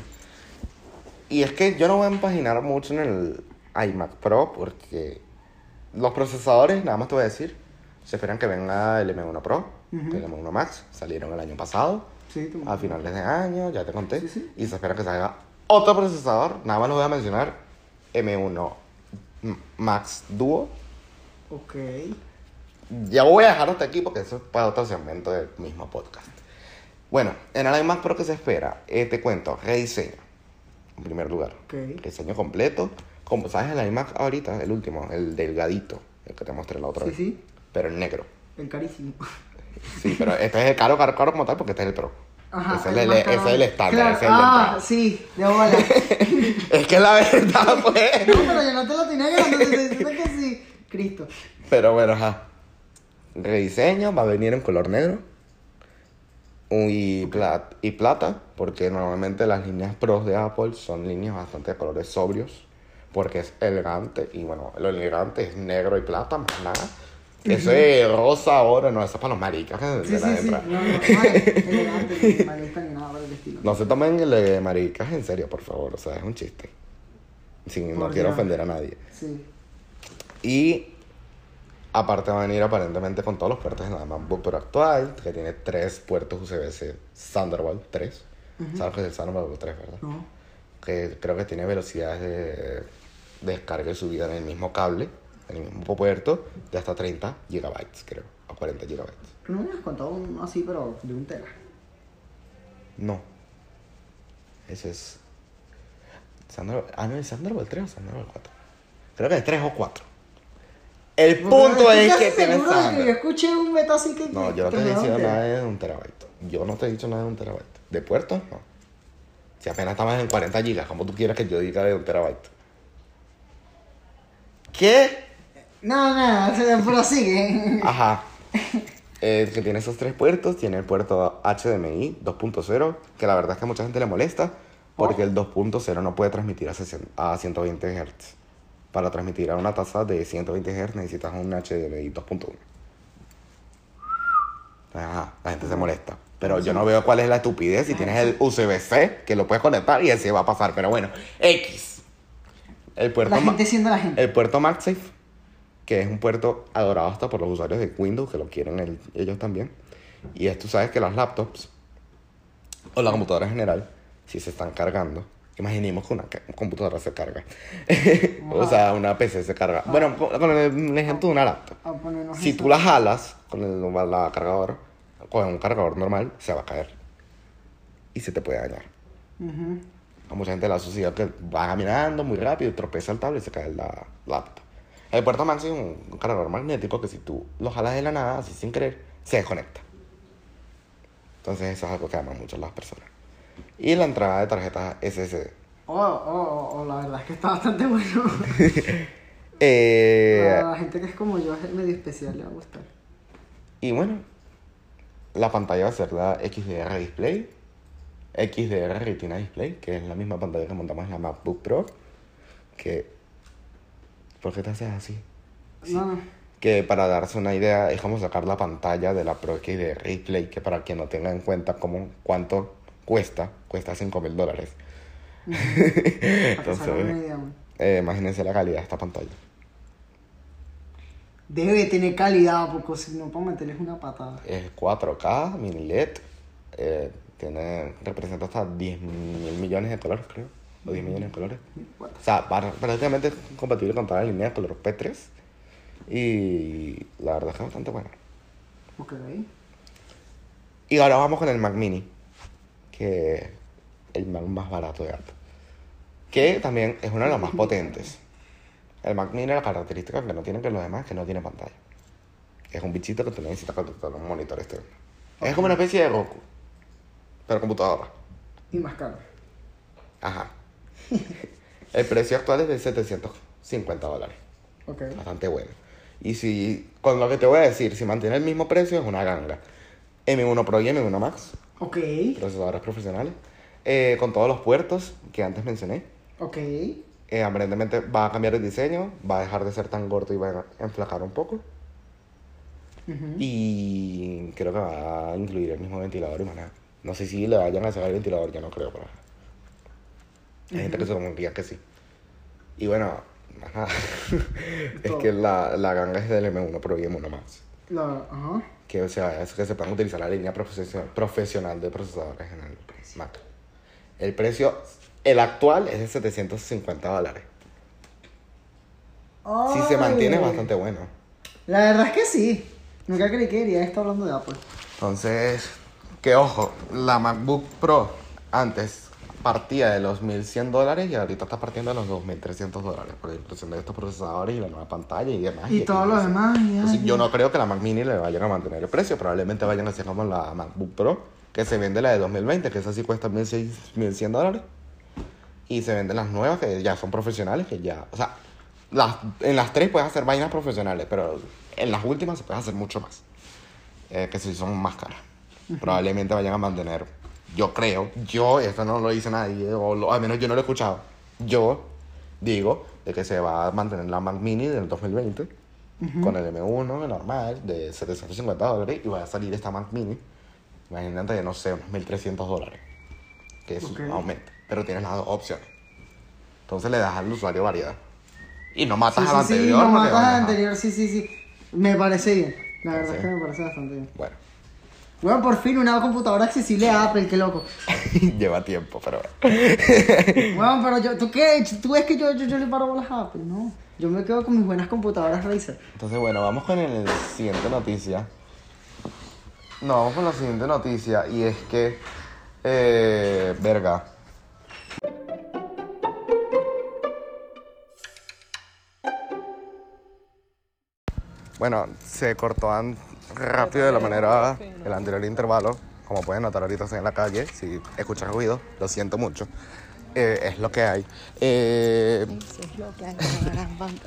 Speaker 1: Y es que yo no voy a empaginar mucho en el iMac Pro porque los procesadores, nada más te voy a decir, se esperan que venga el M1 Pro,
Speaker 2: Ujú.
Speaker 1: el M1 Max, salieron el año pasado,
Speaker 2: Sí, tú.
Speaker 1: a finales de año, ya te conté,
Speaker 2: Sí, sí.
Speaker 1: y se espera que salga otro procesador, nada más lo voy a mencionar, M1 M- Max Duo,
Speaker 2: Ok.
Speaker 1: Ya voy a dejar hasta aquí porque eso es para otro segmento del mismo podcast. Bueno, en el iMac Pro que se espera, Eh, te cuento, rediseño. En primer lugar,
Speaker 2: Ok.
Speaker 1: rediseño completo. Como sabes, el iMac ahorita, el último, el delgadito, el que te mostré la otra
Speaker 2: Sí,
Speaker 1: vez.
Speaker 2: sí.
Speaker 1: Pero en negro.
Speaker 2: El carísimo.
Speaker 1: Sí, pero este es el caro, caro, caro como tal porque este es el Pro.
Speaker 2: Ajá.
Speaker 1: ese, es el,
Speaker 2: más
Speaker 1: ese
Speaker 2: caro.
Speaker 1: es el estándar,
Speaker 2: Claro,
Speaker 1: ese es el
Speaker 2: Ah, sí, de bola.
Speaker 1: Es que la verdad, pues.
Speaker 2: No, pero yo no te lo tenía ganando, te estoy diciendo que sí. Cristo.
Speaker 1: Pero bueno, ajá. Rediseño, va a venir en color negro. Y, plat- y plata, porque normalmente las líneas pros de Apple son líneas bastante de colores sobrios, porque es elegante. Y bueno, lo elegante es negro y plata, más nada. Ese rosa, oro, no, eso es para los maricas que
Speaker 2: Sí,
Speaker 1: de la
Speaker 2: sí. No, no, no es.
Speaker 1: No se tomen el de maricas en serio, por favor, o sea, es un chiste. Sin, no quiero ofender a nadie.
Speaker 2: Sí.
Speaker 1: Y aparte va a venir aparentemente con todos los puertos de la MacBook Pro actual, que tiene tres puertos USB-C Thunderbolt 3. ¿Sabes qué es el Thunderbolt 3, verdad?
Speaker 2: No.
Speaker 1: Que creo que tiene velocidades de descarga y subida en el mismo cable, en el mismo puerto, de hasta 30 gigabytes, creo, o 40 gigabytes.
Speaker 2: Tú no me has contado uno así, pero de un tera.
Speaker 1: No. Ese es... Thunderbolt... Ah, no, ¿es Thunderbolt 3 o Thunderbolt 4? Creo que es 3 o 4. El punto es que
Speaker 2: casi
Speaker 1: tiene
Speaker 2: seguro de que Yo
Speaker 1: Thunderbolt.
Speaker 2: escuché un beta así que.
Speaker 1: No, yo no te he dicho nada de un terabyte. Yo no te he dicho nada de un terabyte. ¿De puertos? No. Si apenas estamos en 40 gigas, ¿cómo tú quieres que yo diga de un terabyte? ¿Qué?
Speaker 2: No, no, se prosigue.
Speaker 1: Ajá. Eh, que tiene esos tres puertos. Tiene el puerto HDMI 2.0, que la verdad es que a mucha gente le molesta, porque
Speaker 2: Oh.
Speaker 1: el 2.0 no puede transmitir a, 60 a 120 Hz. Para transmitir a una tasa de 120 Hz necesitas un HDMI 2.1. Ajá, la gente se molesta. Pero yo no veo cuál es la estupidez si tienes el USB-C, que lo puedes conectar y ese va a pasar. Pero bueno, X. El puerto,
Speaker 2: La gente siendo la gente.
Speaker 1: el puerto MagSafe, que es un puerto adorado hasta por los usuarios de Windows, que lo quieren el- ellos también. Y es, tú sabes que las laptops, o la computadora en general, si se están cargando, imaginemos que una computadora se carga. o sea, una PC se carga. Bueno, con, con el, el ejemplo de una laptop.
Speaker 2: A ponernos
Speaker 1: Si tú la jalas con el, la cargadora, con un cargador normal, se va a caer. Y se te puede dañar. A mucha gente la sucedido que va caminando muy rápido y tropieza el tablet y se cae la laptop. El puerto Maxi es un, un cargador magnético que si tú lo jalas de la nada, así sin querer, se desconecta. Entonces eso es algo que aman mucho las personas. Y la entrada de tarjetas SSD.
Speaker 2: Oh, oh, oh, la verdad es que está bastante bueno.
Speaker 1: Eh,
Speaker 2: Para la gente que es como yo, es medio especial, le va a gustar.
Speaker 1: y bueno, la pantalla va a ser la XDR Display. XDR Retina Display, que es la misma pantalla que montamos en la MacBook Pro. Que... ¿Por qué te haces así?
Speaker 2: No, no.
Speaker 1: que para darse una idea como sacar la pantalla de la Pro X de Replay, que para quien no tenga en cuenta cómo, cuánto cuesta, cuesta 5 mil dólares. Entonces, eh, imagínense la calidad de esta pantalla.
Speaker 2: Debe tener calidad, porque si no, para meterles una patada.
Speaker 1: Es 4K, mini LED. eh, tiene, representa hasta 10 mil millones de colores, creo. O 10 millones de colores. O sea, para- prácticamente es compatible con toda la línea de color P3. Y la verdad es que es bastante bueno.
Speaker 2: Ok.
Speaker 1: Y ahora vamos con el Mac Mini, que el Mac más barato de Apple. Que también es uno de los más potentes. El Mac Mini, la característica que no tiene que los demás que no tiene pantalla. Es un bichito que tú necesitas conectar a un monitor externo. Es como una especie de Goku, pero computadora.
Speaker 2: Y más caro.
Speaker 1: Ajá. El precio actual es de 750 dólares.
Speaker 2: Ok.
Speaker 1: Bastante bueno. Y si, con lo que te voy a decir, si mantiene el mismo precio, es una ganga. M1 Pro y M1 Max,
Speaker 2: Ok.
Speaker 1: procesadores profesionales, eh, con todos los puertos que antes mencioné.
Speaker 2: Ok.
Speaker 1: Eh, aparentemente va a cambiar el diseño, va a dejar de ser tan gordo y va a enflacar un poco. Y creo que va a incluir el mismo ventilador y más nada. No sé si le vayan a sacar el ventilador, ya no creo, pero... Hay gente que se confía que sí. Y bueno, ajá. es
Speaker 2: Todo.
Speaker 1: que la, la ganga es del M1 Pro y M1 Max.
Speaker 2: La, ajá.
Speaker 1: Que o sea, es que se puedan utilizar la línea profesio- profesional de procesadores en el Mac. El precio, el actual es de 750 dólares. Si se mantiene es bastante bueno.
Speaker 2: La verdad es que sí. Nunca creí que iría estar hablando de Apple.
Speaker 1: Entonces, que ojo, la MacBook Pro antes partía de los 1100 dólares y ahorita está partiendo de los 2300 dólares por la inclusión de estos procesadores y la nueva pantalla y demás.
Speaker 2: Y todos los demás. y
Speaker 1: Entonces,
Speaker 2: ay,
Speaker 1: yo no creo que la Mac Mini le vayan a mantener el precio. Probablemente vayan a hacer como la MacBook Pro, que se vende la de 2020, que esa sí cuesta 1600 1100 dólares. Y se venden las nuevas, que ya son profesionales, que ya. O sea, las, en las tres puedes hacer vainas profesionales, pero en las últimas se puede hacer mucho más. Eh, que sí son más caras. Probablemente vayan a mantener. Yo creo, yo, esto no lo dice nadie, o lo- al menos yo no lo he escuchado. Yo digo de que se va a mantener la Mac Mini del 2020 con el M1 normal de 750 dólares y va a salir esta Mac Mini. Imagínate, no sé, unos 1300 dólares. Que es
Speaker 2: Ok.
Speaker 1: un aumento. Pero tienes las dos opciones. Entonces le das al usuario variedad. Y no matas
Speaker 2: Sí,
Speaker 1: al
Speaker 2: sí, sí,
Speaker 1: anterior.
Speaker 2: no
Speaker 1: porque,
Speaker 2: matas al anterior, sí, sí, sí. Me parece bien. La verdad
Speaker 1: Sí.
Speaker 2: es que me parece bastante bien.
Speaker 1: Bueno,
Speaker 2: Bueno, por fin una computadora accesible a Apple, qué loco.
Speaker 1: lleva tiempo, pero.
Speaker 2: Bueno, pero yo, ¿tú qué? ¿Tú ves que yo, yo, yo le paro bolas a Apple? No. Yo me quedo con mis buenas computadoras Razer.
Speaker 1: Entonces, bueno, vamos con el siguiente noticia. No, vamos con la siguiente noticia y es que. Eh, verga. Bueno, se cortó an- rápido de la manera el anterior intervalo. Como pueden notar ahorita estoy en la calle. Si escuchan ruido, lo siento mucho. Eh, es lo que hay. Eh,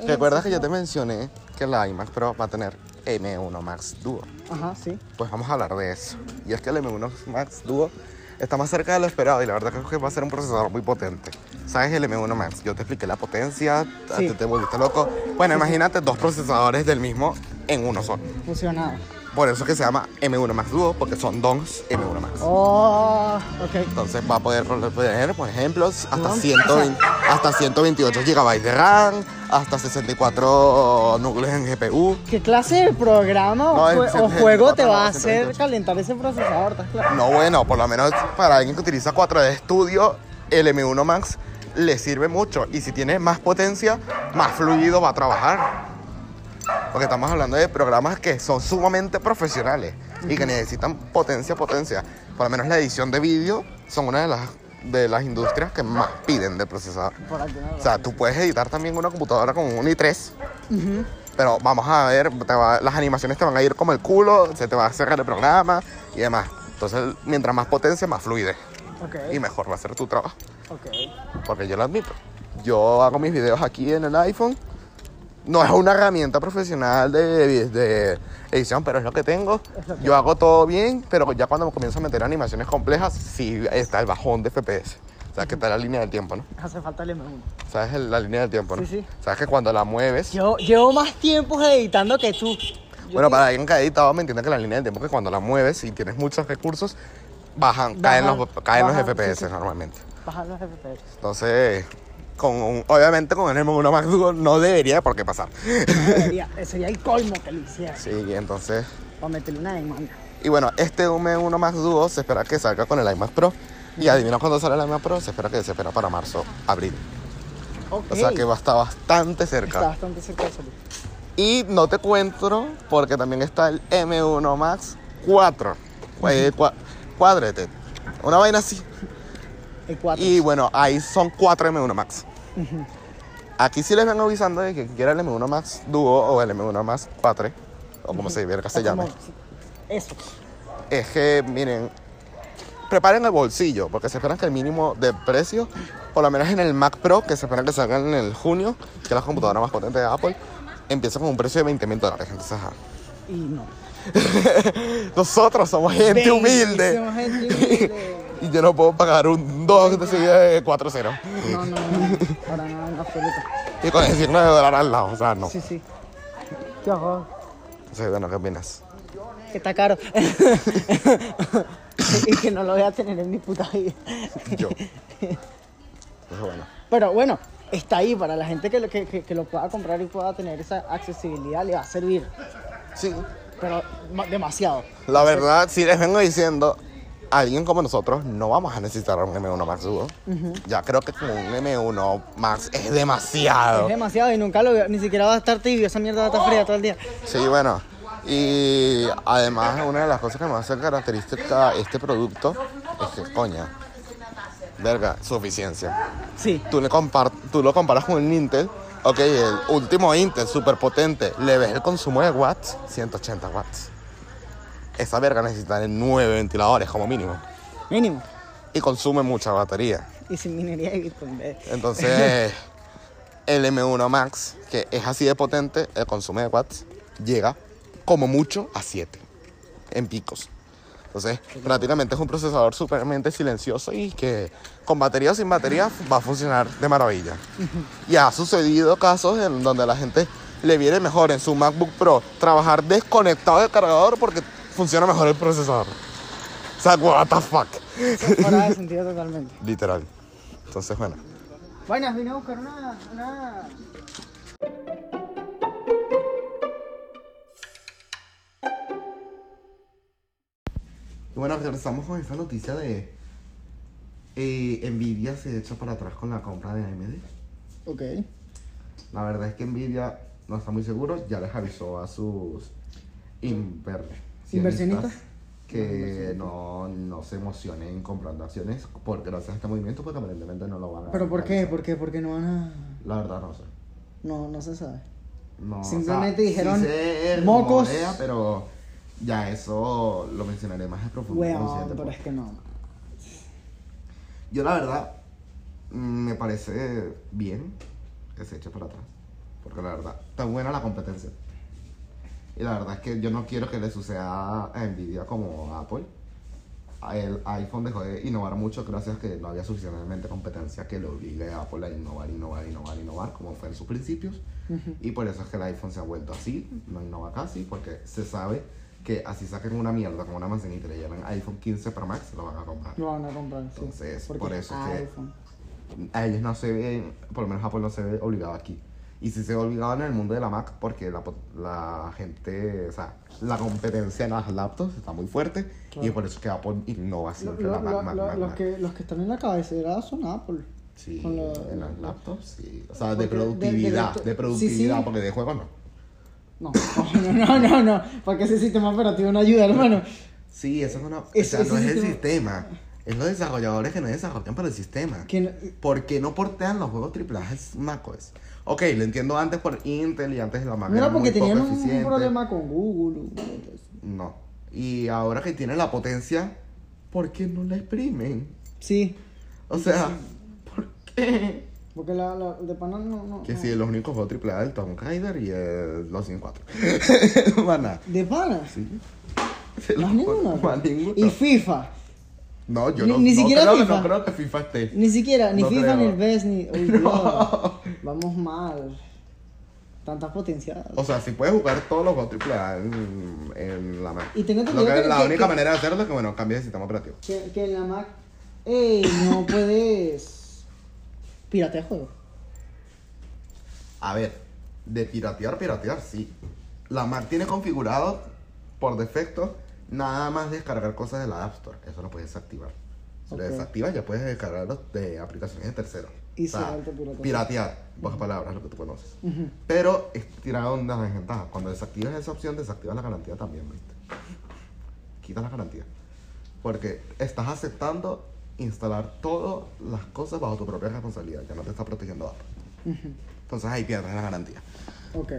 Speaker 1: ¿Recuerdas que yo te mencioné que la iMac Pro va a tener M1 Max Duo?
Speaker 2: Ajá, sí.
Speaker 1: Pues vamos a hablar de eso. Y es que el M1 Max Duo está más cerca de lo esperado y la verdad creo que va a ser un procesador muy potente. ¿Sabes el M1 Max? Yo te expliqué la potencia,
Speaker 2: Sí.
Speaker 1: ti te volviste loco. Bueno, imagínate dos procesadores del mismo en uno solo.
Speaker 2: Fusionado.
Speaker 1: Por eso es que se llama M1 Max Duo, porque son DONGs M1 Max.
Speaker 2: Oh, ok.
Speaker 1: Entonces va a poder tener, por ejemplo, hasta,
Speaker 2: No,
Speaker 1: 120 hasta 128 GB de RAM, hasta 64 núcleos en GPU.
Speaker 2: ¿Qué clase de programa o,
Speaker 1: No,
Speaker 2: jue- o juego te va a hacer calentar ese procesador?
Speaker 1: No, bueno, por lo menos para alguien que utiliza 4D Studio, el M1 Max le sirve mucho. Y si tiene más potencia, más fluido va a trabajar. Porque estamos hablando de programas que son sumamente profesionales y que necesitan potencia, potencia. Por lo menos la edición de vídeo son una de las, de las industrias que más piden de procesador. O sea, tú puedes editar también una computadora con un i3, pero vamos a ver, te va- las animaciones te van a ir como el culo, se te va a cerrar el programa y demás. Entonces, mientras más potencia, más fluidez
Speaker 2: Ok.
Speaker 1: y mejor va a ser tu trabajo.
Speaker 2: Ok.
Speaker 1: Porque yo lo admito. Yo hago mis videos aquí en el iPhone. No es una herramienta profesional de, de edición, pero es lo que tengo.
Speaker 2: Es lo que-
Speaker 1: Yo hago todo bien, pero ya cuando me comienzo a meter animaciones complejas, sí está el bajón de FPS. O sea, que está la línea del tiempo, ¿no?
Speaker 2: Hace falta el M1.
Speaker 1: ¿Sabes el- la línea del tiempo, no?
Speaker 2: Sí, sí.
Speaker 1: ¿Sabes que cuando la mueves...
Speaker 2: Yo llevo más tiempo editando que tú. Yo
Speaker 1: bueno, para alguien que ha editado, me entiende que la línea del tiempo que cuando la mueves y tienes muchos recursos, bajan, caen
Speaker 2: Bajan,
Speaker 1: los, caen los
Speaker 2: bajan,
Speaker 1: FPS
Speaker 2: sí, sí.
Speaker 1: normalmente.
Speaker 2: Bajar los FPS.
Speaker 1: Entonces, con un- obviamente con el M1 Max Duo no debería por qué pasar.
Speaker 2: Sería, sería el colmo que lo hiciera.
Speaker 1: Sí, entonces...
Speaker 2: Para meterle una demanda.
Speaker 1: Y bueno, este M1 Max Duo se espera que salga con el iMac Pro. Y adivina cuándo sale el iMac Pro, se espera que se espera para marzo, abril.
Speaker 2: Ok.
Speaker 1: O sea que va a estar bastante
Speaker 2: Está
Speaker 1: cerca.
Speaker 2: bastante cerca de salir.
Speaker 1: Y no te cuento porque también está el M1 Max 4. eh, cua- Quadrated. Una vaina así.
Speaker 2: El 4.
Speaker 1: Y bueno, ahí son 4 M1 Max. Aquí sí les vengo avisando de que quiera el M1 Max Duo o el M1 Max 4. O como se verga se llame.
Speaker 2: Eso.
Speaker 1: Es que, miren, preparen el bolsillo, porque se esperan que el mínimo de precio, por lo menos en el Mac Pro, que se esperan que salga en el junio, que es la computadora más potente de Apple, empieza con un precio de 20 mil dólares. Entonces, ajá.
Speaker 2: Y no.
Speaker 1: Nosotros somos gente
Speaker 2: Ven,
Speaker 1: humilde.
Speaker 2: somos gente humilde.
Speaker 1: Y yo no puedo pagar un 2 de seguida de 4-0.
Speaker 2: No, no, no. Ahora no, en absoluto.
Speaker 1: Y con 19 dólares al lado, o sea, no.
Speaker 2: Sí, sí. Qué horror.
Speaker 1: Entonces, bueno, ¿qué opinas?
Speaker 2: Que está caro. y que no lo voy a tener en mi puta vida.
Speaker 1: Yo. Entonces, bueno.
Speaker 2: Pero bueno, está ahí para la gente que lo, que, que- que lo pueda comprar y pueda tener esa accesibilidad, le va a servir.
Speaker 1: Sí,
Speaker 2: Pero ma- demasiado.
Speaker 1: La verdad, si les vengo diciendo, alguien como nosotros no vamos a necesitar un M1 Max Duo. Ya creo que con un M1 Max es demasiado.
Speaker 2: Es demasiado y nunca lo veo, ni siquiera va a estar tibio, esa mierda va a estar fría todo el día.
Speaker 1: Sí, bueno. Y además, una de las cosas que más hace característica este producto es que, coña, verga, su eficiencia.
Speaker 2: Sí.
Speaker 1: Tú, le compar tú lo comparas con el Intel, ok, el último Intel, súper potente, le ves el consumo de watts, 180 watts. Esa verga necesita 9 ventiladores como mínimo.
Speaker 2: Mínimo.
Speaker 1: Y consume mucha batería.
Speaker 2: Y sin minería de Bitcoin. ve.
Speaker 1: Entonces, el M1 Max, que es así de potente, el consumo de watts llega como mucho a 7 en picos. Entonces, prácticamente es un procesador supermente silencioso y que con batería o sin batería va a funcionar de maravilla. Y ha sucedido casos en donde la gente le viene mejor en su MacBook Pro trabajar desconectado del cargador porque funciona mejor el procesador. O sea, what the fuck.
Speaker 2: Fuera de sentido totalmente.
Speaker 1: Literal. Entonces, bueno.
Speaker 2: Vainas, vine a buscar una. una...
Speaker 1: Y bueno, regresamos con esta noticia de eh, Nvidia se echa para atrás con la compra de AMD.
Speaker 2: Ok.
Speaker 1: La verdad es que Nvidia no está muy seguro, ya les avisó a sus inver-
Speaker 2: ¿Inversionistas?
Speaker 1: que no, no se emocionen comprando acciones por gracias a este movimiento porque aparentemente no lo van a
Speaker 2: ¿Pero por qué?
Speaker 1: realizar.
Speaker 2: ¿Por qué? Porque no van a.
Speaker 1: La verdad no sé.
Speaker 2: No, no se sabe.
Speaker 1: No,
Speaker 2: Simplemente dijeron,
Speaker 1: se
Speaker 2: "Mocos".
Speaker 1: pero ya eso lo mencionaré más en profundidad.
Speaker 2: pero es que no.
Speaker 1: Yo la verdad me parece bien que se eche para atrás. Porque la verdad, está buena la competencia. Y la verdad es que yo no quiero que le suceda a Nvidia como a Apple. El iPhone dejó de innovar mucho gracias a que no había suficientemente competencia que le obligue a Apple a innovar, innovar, innovar, innovar, como fue en sus principios. Y por eso es que el iPhone se ha vuelto así, no innova casi, porque se sabe que así saquen una mierda como una manzanita y le llaman iPhone 15 Pro Max, lo van a comprar.
Speaker 2: Lo van a comprar.
Speaker 1: Entonces, por eso es que-
Speaker 2: iPhone.
Speaker 1: a ellos no se ven, por lo menos Apple no se ve obligado aquí. Y si se obligado en el mundo de la Mac, porque la, la gente, o sea, la competencia en las laptops está muy fuerte y
Speaker 2: Claro.
Speaker 1: es por eso que Apple innova
Speaker 2: Lo-
Speaker 1: siempre
Speaker 2: lo-
Speaker 1: la Mac,
Speaker 2: lo-
Speaker 1: Mac,
Speaker 2: lo-
Speaker 1: Mac,
Speaker 2: los,
Speaker 1: Mac.
Speaker 2: que, los que están en la cabecera son Apple.
Speaker 1: Sí,
Speaker 2: lo-
Speaker 1: en las laptops, sí. O sea, de
Speaker 2: Porque de- de
Speaker 1: productividad, de,
Speaker 2: sí,
Speaker 1: productividad,
Speaker 2: sí.
Speaker 1: porque de juego no.
Speaker 2: No, no, no, no, no, porque ese sistema operativo no ayuda, hermano.
Speaker 1: Sí, eso es una, o
Speaker 2: Ese-
Speaker 1: sea, no es el
Speaker 2: sistema-.
Speaker 1: Es los desarrolladores que no desarrollan para el sistema.
Speaker 2: No-
Speaker 1: ¿Por qué no portean los juegos AAA a macOS? Ok, lo entiendo antes por Intel y antes la Mac
Speaker 2: no porque tenían un,
Speaker 1: eficiente.
Speaker 2: problema con Google.
Speaker 1: No. Y ahora que tiene la potencia, ¿por qué no la exprimen?
Speaker 2: Sí,
Speaker 1: O sea, ¿por qué?
Speaker 2: porque la, la de pana no. no
Speaker 1: Que
Speaker 2: no.
Speaker 1: si los únicos juegos AAA el Tomb Raider y el Los 4. Más nada.
Speaker 2: ¿De pana?
Speaker 1: Sí.
Speaker 2: Más ninguno.
Speaker 1: Más ninguno.
Speaker 2: Y FIFA.
Speaker 1: No, yo
Speaker 2: Ni-
Speaker 1: no,
Speaker 2: ni
Speaker 1: no
Speaker 2: siquiera
Speaker 1: creo,
Speaker 2: FIFA.
Speaker 1: No creo que FIFA esté.
Speaker 2: Ni siquiera, ni
Speaker 1: No
Speaker 2: FIFA
Speaker 1: creo.
Speaker 2: ni el BES ni. Uy, Dios. Vamos mal. Tantas potencial.
Speaker 1: O sea, si puedes jugar todos los juegos AAA en, en la Mac.
Speaker 2: Y tengo
Speaker 1: que-
Speaker 2: que-
Speaker 1: la
Speaker 2: que-
Speaker 1: única manera de hacerlo es que, bueno, cambies de sistema operativo.
Speaker 2: Que, que en la Mac. Ey, no puedes. Piratear juegos.
Speaker 1: A ver, de piratear, piratear, sí. La Mac tiene configurado por defecto nada más descargar cosas de la App Store. Eso lo puedes desactivar. Si lo desactivas, ya puedes descargarlo de aplicaciones de terceros.
Speaker 2: Y
Speaker 1: O sea, piratear, en pocas palabras, lo que tú conoces. Pero es tirado una desventaja. Cuando desactivas esa opción, desactivas la garantía también, ¿viste? Quitas la garantía. Porque estás aceptando instalar todas las cosas bajo tu propia responsabilidad. Ya no te está protegiendo Apple. Entonces ahí pierdes la garantía.
Speaker 2: Ok.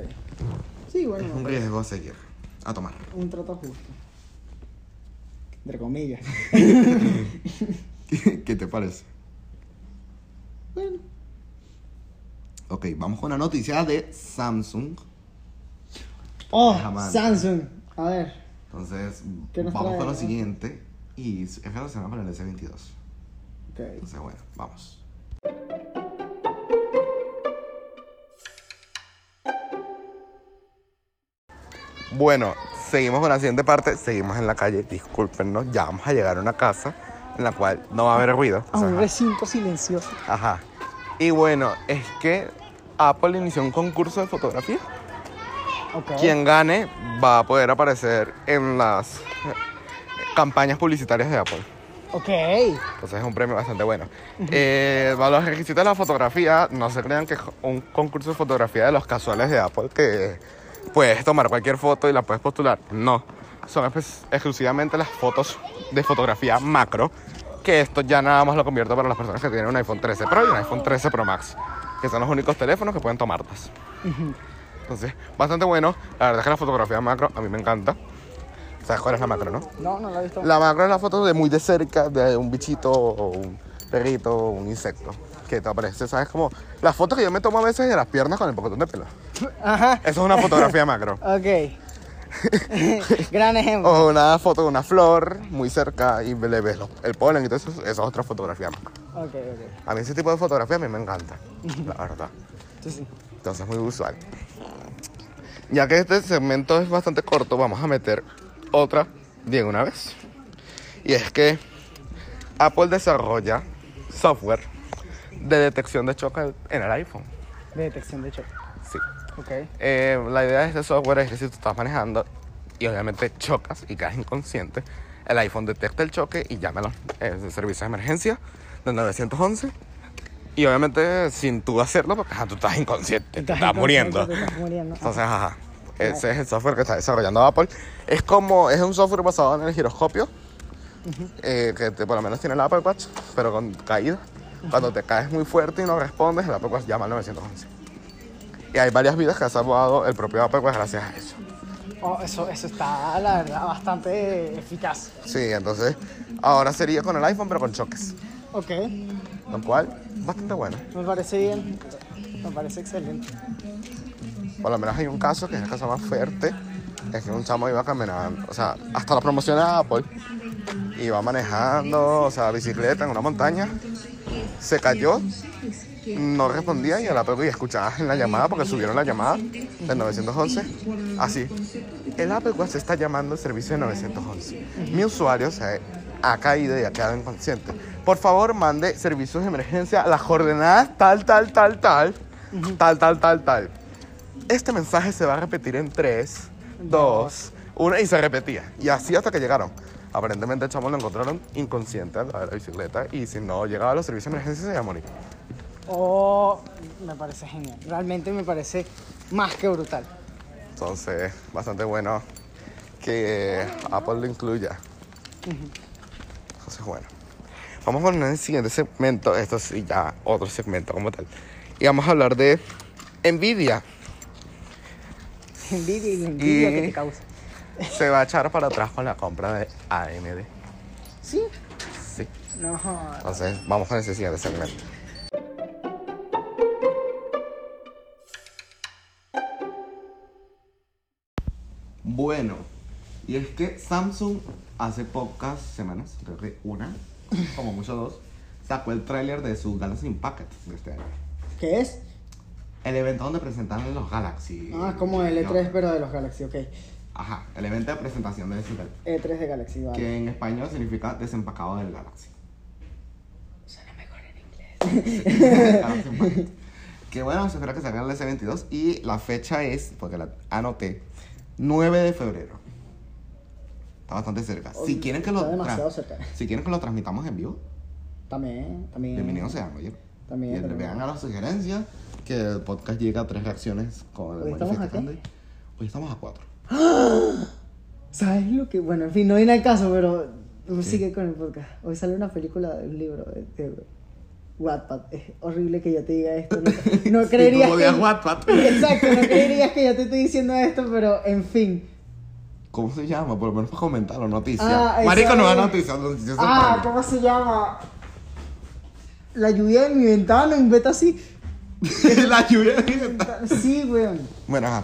Speaker 2: Sí, bueno.
Speaker 1: Es un riesgo a seguir, a tomar.
Speaker 2: Un trato justo. Entre comillas.
Speaker 1: ¿Qué te parece?
Speaker 2: bueno.
Speaker 1: Ok, vamos con la noticia de Samsung.
Speaker 2: Oh. Samsung. A ver.
Speaker 1: Entonces,
Speaker 2: ¿Qué nos
Speaker 1: vamos
Speaker 2: trae,
Speaker 1: con lo
Speaker 2: no?
Speaker 1: siguiente. Y es relacionado con el S22.
Speaker 2: Ok.
Speaker 1: Entonces, bueno, vamos. Bueno, seguimos con la siguiente parte. Seguimos en la calle. Discúlpenos, ya vamos a llegar a una casa en la cual no va a haber ruido.
Speaker 2: A
Speaker 1: O sea,
Speaker 2: un recinto silencioso.
Speaker 1: Ajá. Y bueno, es que Apple inició un concurso de fotografía.
Speaker 2: Ok.
Speaker 1: Quien gane va a poder aparecer en las campañas publicitarias de Apple.
Speaker 2: Ok.
Speaker 1: Entonces es un premio bastante bueno. Eh, los requisitos de la fotografía, no se crean que es un concurso de fotografía de los casuales de Apple que puedes tomar cualquier foto y la puedes postular. No, son exclusivamente las fotos de fotografía macro, que esto ya nada más lo convierto para las personas que tienen un iPhone 13 Pro y un iPhone 13 Pro Max, que son los únicos teléfonos que pueden tomarlas. Entonces, bastante bueno. La verdad es que la fotografía macro a mí me encanta. ¿Sabes cuál es la macro, no?
Speaker 2: No, no la he visto.
Speaker 1: La macro es la foto de muy de cerca de un bichito o un perrito o un insecto. Que te aparece, ¿sabes? Como la foto que yo me tomo a veces de las piernas con el pocotón de pelo.
Speaker 2: Ajá.
Speaker 1: Eso es una fotografía macro.
Speaker 2: Ok. Gran ejemplo.
Speaker 1: O una foto de una flor muy cerca y le ves el polen y todo eso. Eso es otra fotografía macro.
Speaker 2: Ok, ok.
Speaker 1: A mí ese tipo de fotografía a mí me encanta, la verdad. Entonces es muy usual. Ya que este segmento es bastante corto, vamos a meter otra de una vez. Y es que Apple desarrolla software de detección de choque en el iPhone.
Speaker 2: De detección de choque.
Speaker 1: Sí.
Speaker 2: Ok.
Speaker 1: Eh, la idea de este software es que si tú estás manejando y obviamente chocas y quedas inconsciente, el iPhone detecta el choque y llama los eh, servicios de emergencia del 911. Y obviamente sin tú hacerlo, porque ajá, tú estás inconsciente, te estás
Speaker 2: inconsciente,
Speaker 1: muriendo.
Speaker 2: Te estás muriendo.
Speaker 1: Entonces, ajá. Ese es el software que está desarrollando Apple. Es como, es un software basado en el giroscopio, eh, que te- por lo menos tiene el Apple Watch, pero con caída. Cuando te caes muy fuerte y no respondes, el Apple Watch llama al 911. Y hay varias vidas que ha salvado el propio Apple Watch gracias a eso.
Speaker 2: Oh, eso, eso está, la verdad, bastante eficaz.
Speaker 1: Sí, entonces, ahora sería con el iPhone, pero con choques.
Speaker 2: Ok.
Speaker 1: Lo cual, bastante bueno.
Speaker 2: Me parece bien. Me parece excelente.
Speaker 1: Por lo menos hay un caso que es el caso más fuerte. Es que un chamo iba caminando, o sea, hasta la promoción de Apple. Iba manejando, o sea, bicicleta en una montaña. Se cayó, no respondía y el Apple y escuchaba en la llamada porque subieron la llamada del 911. Así. El Apple Watch está llamando servicio de 911. Mi usuario se ha caído y ha quedado inconsciente. Por favor, mande servicios de emergencia a las coordenadas tal, tal, tal, tal, tal, tal, tal, tal. Este mensaje se va a repetir en 3, 2, 1 y se repetía. Y así hasta que llegaron. Aparentemente el chamo lo encontraron inconsciente de la bicicleta y si no llegaba a los servicios de emergencia se iba a morir.
Speaker 2: Oh, me parece genial. Realmente me parece más que brutal.
Speaker 1: Entonces, bastante bueno que Apple lo incluya. Entonces, bueno. Vamos con el siguiente segmento. Esto sí, ya otro segmento como tal. Y vamos a hablar de Nvidia.
Speaker 2: Envidia y la envidia
Speaker 1: Y-
Speaker 2: que te causa.
Speaker 1: Se va a echar para atrás con la compra de AMD.
Speaker 2: ¿Sí?
Speaker 1: Sí.
Speaker 2: No.
Speaker 1: Entonces, vamos con ese siguiente segmento. Bueno, y es que Samsung hace pocas semanas, creo que una, como mucho dos, sacó el tráiler de su Galaxy Impact de este año.
Speaker 2: ¿Qué es?
Speaker 1: El evento donde presentaron los Galaxy.
Speaker 2: Ah, como el E3, pero de los Galaxy, ok.
Speaker 1: Ajá, el evento de presentación de ese tel-
Speaker 2: E3 de Galaxy, vale.
Speaker 1: que en español significa desempacado del Galaxy.
Speaker 2: Suena mejor en inglés.
Speaker 1: Que bueno, se espera que salga el S22 y la fecha es, porque la anoté, 9 de febrero. Está bastante cerca. Si quieren que lo
Speaker 2: demasiado cerca.
Speaker 1: si quieren que lo transmitamos en vivo,
Speaker 2: También, también.
Speaker 1: bienvenidos sean, oye.
Speaker 2: También,
Speaker 1: y vean a las sugerencias que el podcast llega a tres reacciones con el
Speaker 2: Hoy estamos.
Speaker 1: Hoy estamos a cuatro.
Speaker 2: ¿Sabes lo que.? Bueno, en fin, no viene al caso, pero sigue con el podcast. Hoy sale una película de un libro de, de Wattpad. Es horrible que yo te diga esto. No, no creerías
Speaker 1: tú
Speaker 2: que.
Speaker 1: Wattpad.
Speaker 2: Exacto, no creerías que yo te estoy diciendo esto, pero en fin.
Speaker 1: ¿Cómo se llama? Por lo menos para comentarlo, noticias.
Speaker 2: Ah,
Speaker 1: Marico, no da noticias, noticias
Speaker 2: Ah. ¿cómo se llama? La lluvia en mi ventana, en beta así.
Speaker 1: La lluvia de
Speaker 2: Sí, weón.
Speaker 1: Bueno, ajá.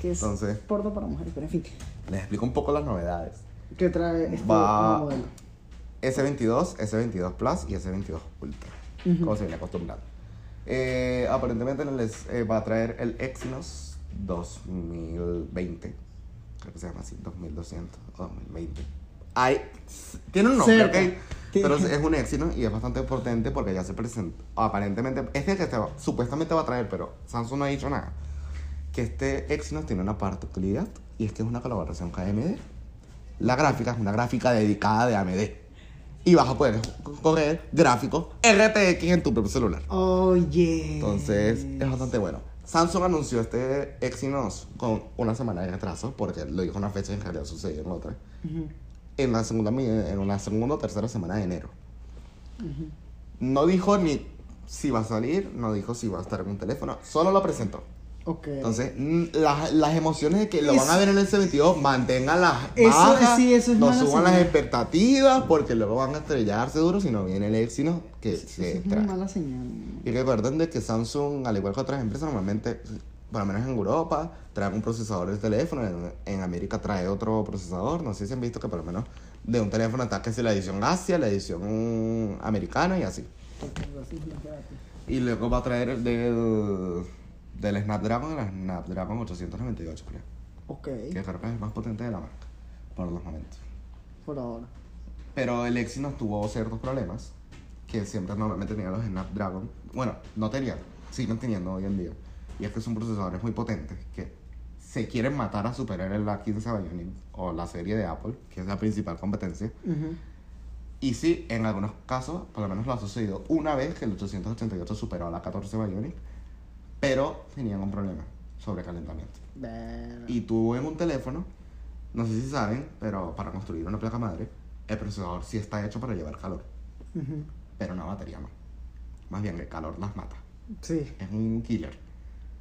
Speaker 2: Que es
Speaker 1: Entonces.
Speaker 2: porno para mujeres, pero en fin.
Speaker 1: Les explico un poco las novedades.
Speaker 2: ¿Qué trae este
Speaker 1: Va-
Speaker 2: modelo?
Speaker 1: S22, S22 Plus y S22 Ultra.
Speaker 2: Ujú.
Speaker 1: Como se viene acostumbrando. Eh, aparentemente les eh, va a traer el Exynos 2020. Creo que se llama así, 2200 o 2020. Hay, tiene un nombre, Pero es un Exynos y es bastante potente porque ya se presentó. Aparentemente, este que te va- supuestamente va a traer, pero Samsung no ha dicho nada. Que este Exynos tiene una particularidad y es que es una colaboración con AMD. La gráfica es una gráfica dedicada de AMD. Y vas a poder correr gráficos RTX en tu propio celular.
Speaker 2: Oye.
Speaker 1: Entonces, es bastante bueno. Samsung anunció este Exynos con una semana de retraso, porque lo dijo una fecha y en realidad sucedió en otra.
Speaker 2: Ujú,
Speaker 1: En la segunda, en una segunda o tercera semana de enero. No dijo ni si va a salir, no dijo si va a estar en un teléfono, solo lo presentó. Entonces, las, las emociones de que lo
Speaker 2: Es-
Speaker 1: van a ver en el S22, manténganlas
Speaker 2: Eso-
Speaker 1: bajas,
Speaker 2: sí, eso es
Speaker 1: no suban las expectativas, porque luego van a estrellarse duro si no viene el Exynos que
Speaker 2: Eso
Speaker 1: se
Speaker 2: es una mala señal.
Speaker 1: Y recuerden de que Samsung, al igual que otras empresas, normalmente, por lo menos en Europa, trae un procesador de teléfono, en, en América trae otro procesador, no sé si han visto que por lo menos de un teléfono está que si la edición Asia, la edición americana y así. Y luego va a traer el del, del Snapdragon, el Snapdragon 898, creo.
Speaker 2: Ok,
Speaker 1: Que creo que es el más potente de la marca, por los momentos.
Speaker 2: por ahora.
Speaker 1: Pero el Exynos tuvo ciertos problemas que siempre normalmente tenían los Snapdragon. Bueno, no tenían, siguen teniendo hoy en día. Y es que son procesadores muy potentes que se quieren matar a superar el A15 Bionic o la serie de Apple, que es la principal competencia.
Speaker 2: Ujú.
Speaker 1: Y sí, en algunos casos, por lo menos lo ha sucedido una vez que el 888 superó a la 14 Bionic, pero tenían un problema sobre calentamiento.
Speaker 2: Ver-
Speaker 1: Y tú en un teléfono, no sé si saben, pero para construir una placa madre, el procesador sí está hecho para llevar calor, pero una batería no. Más bien el calor las mata.
Speaker 2: Sí.
Speaker 1: Es un killer.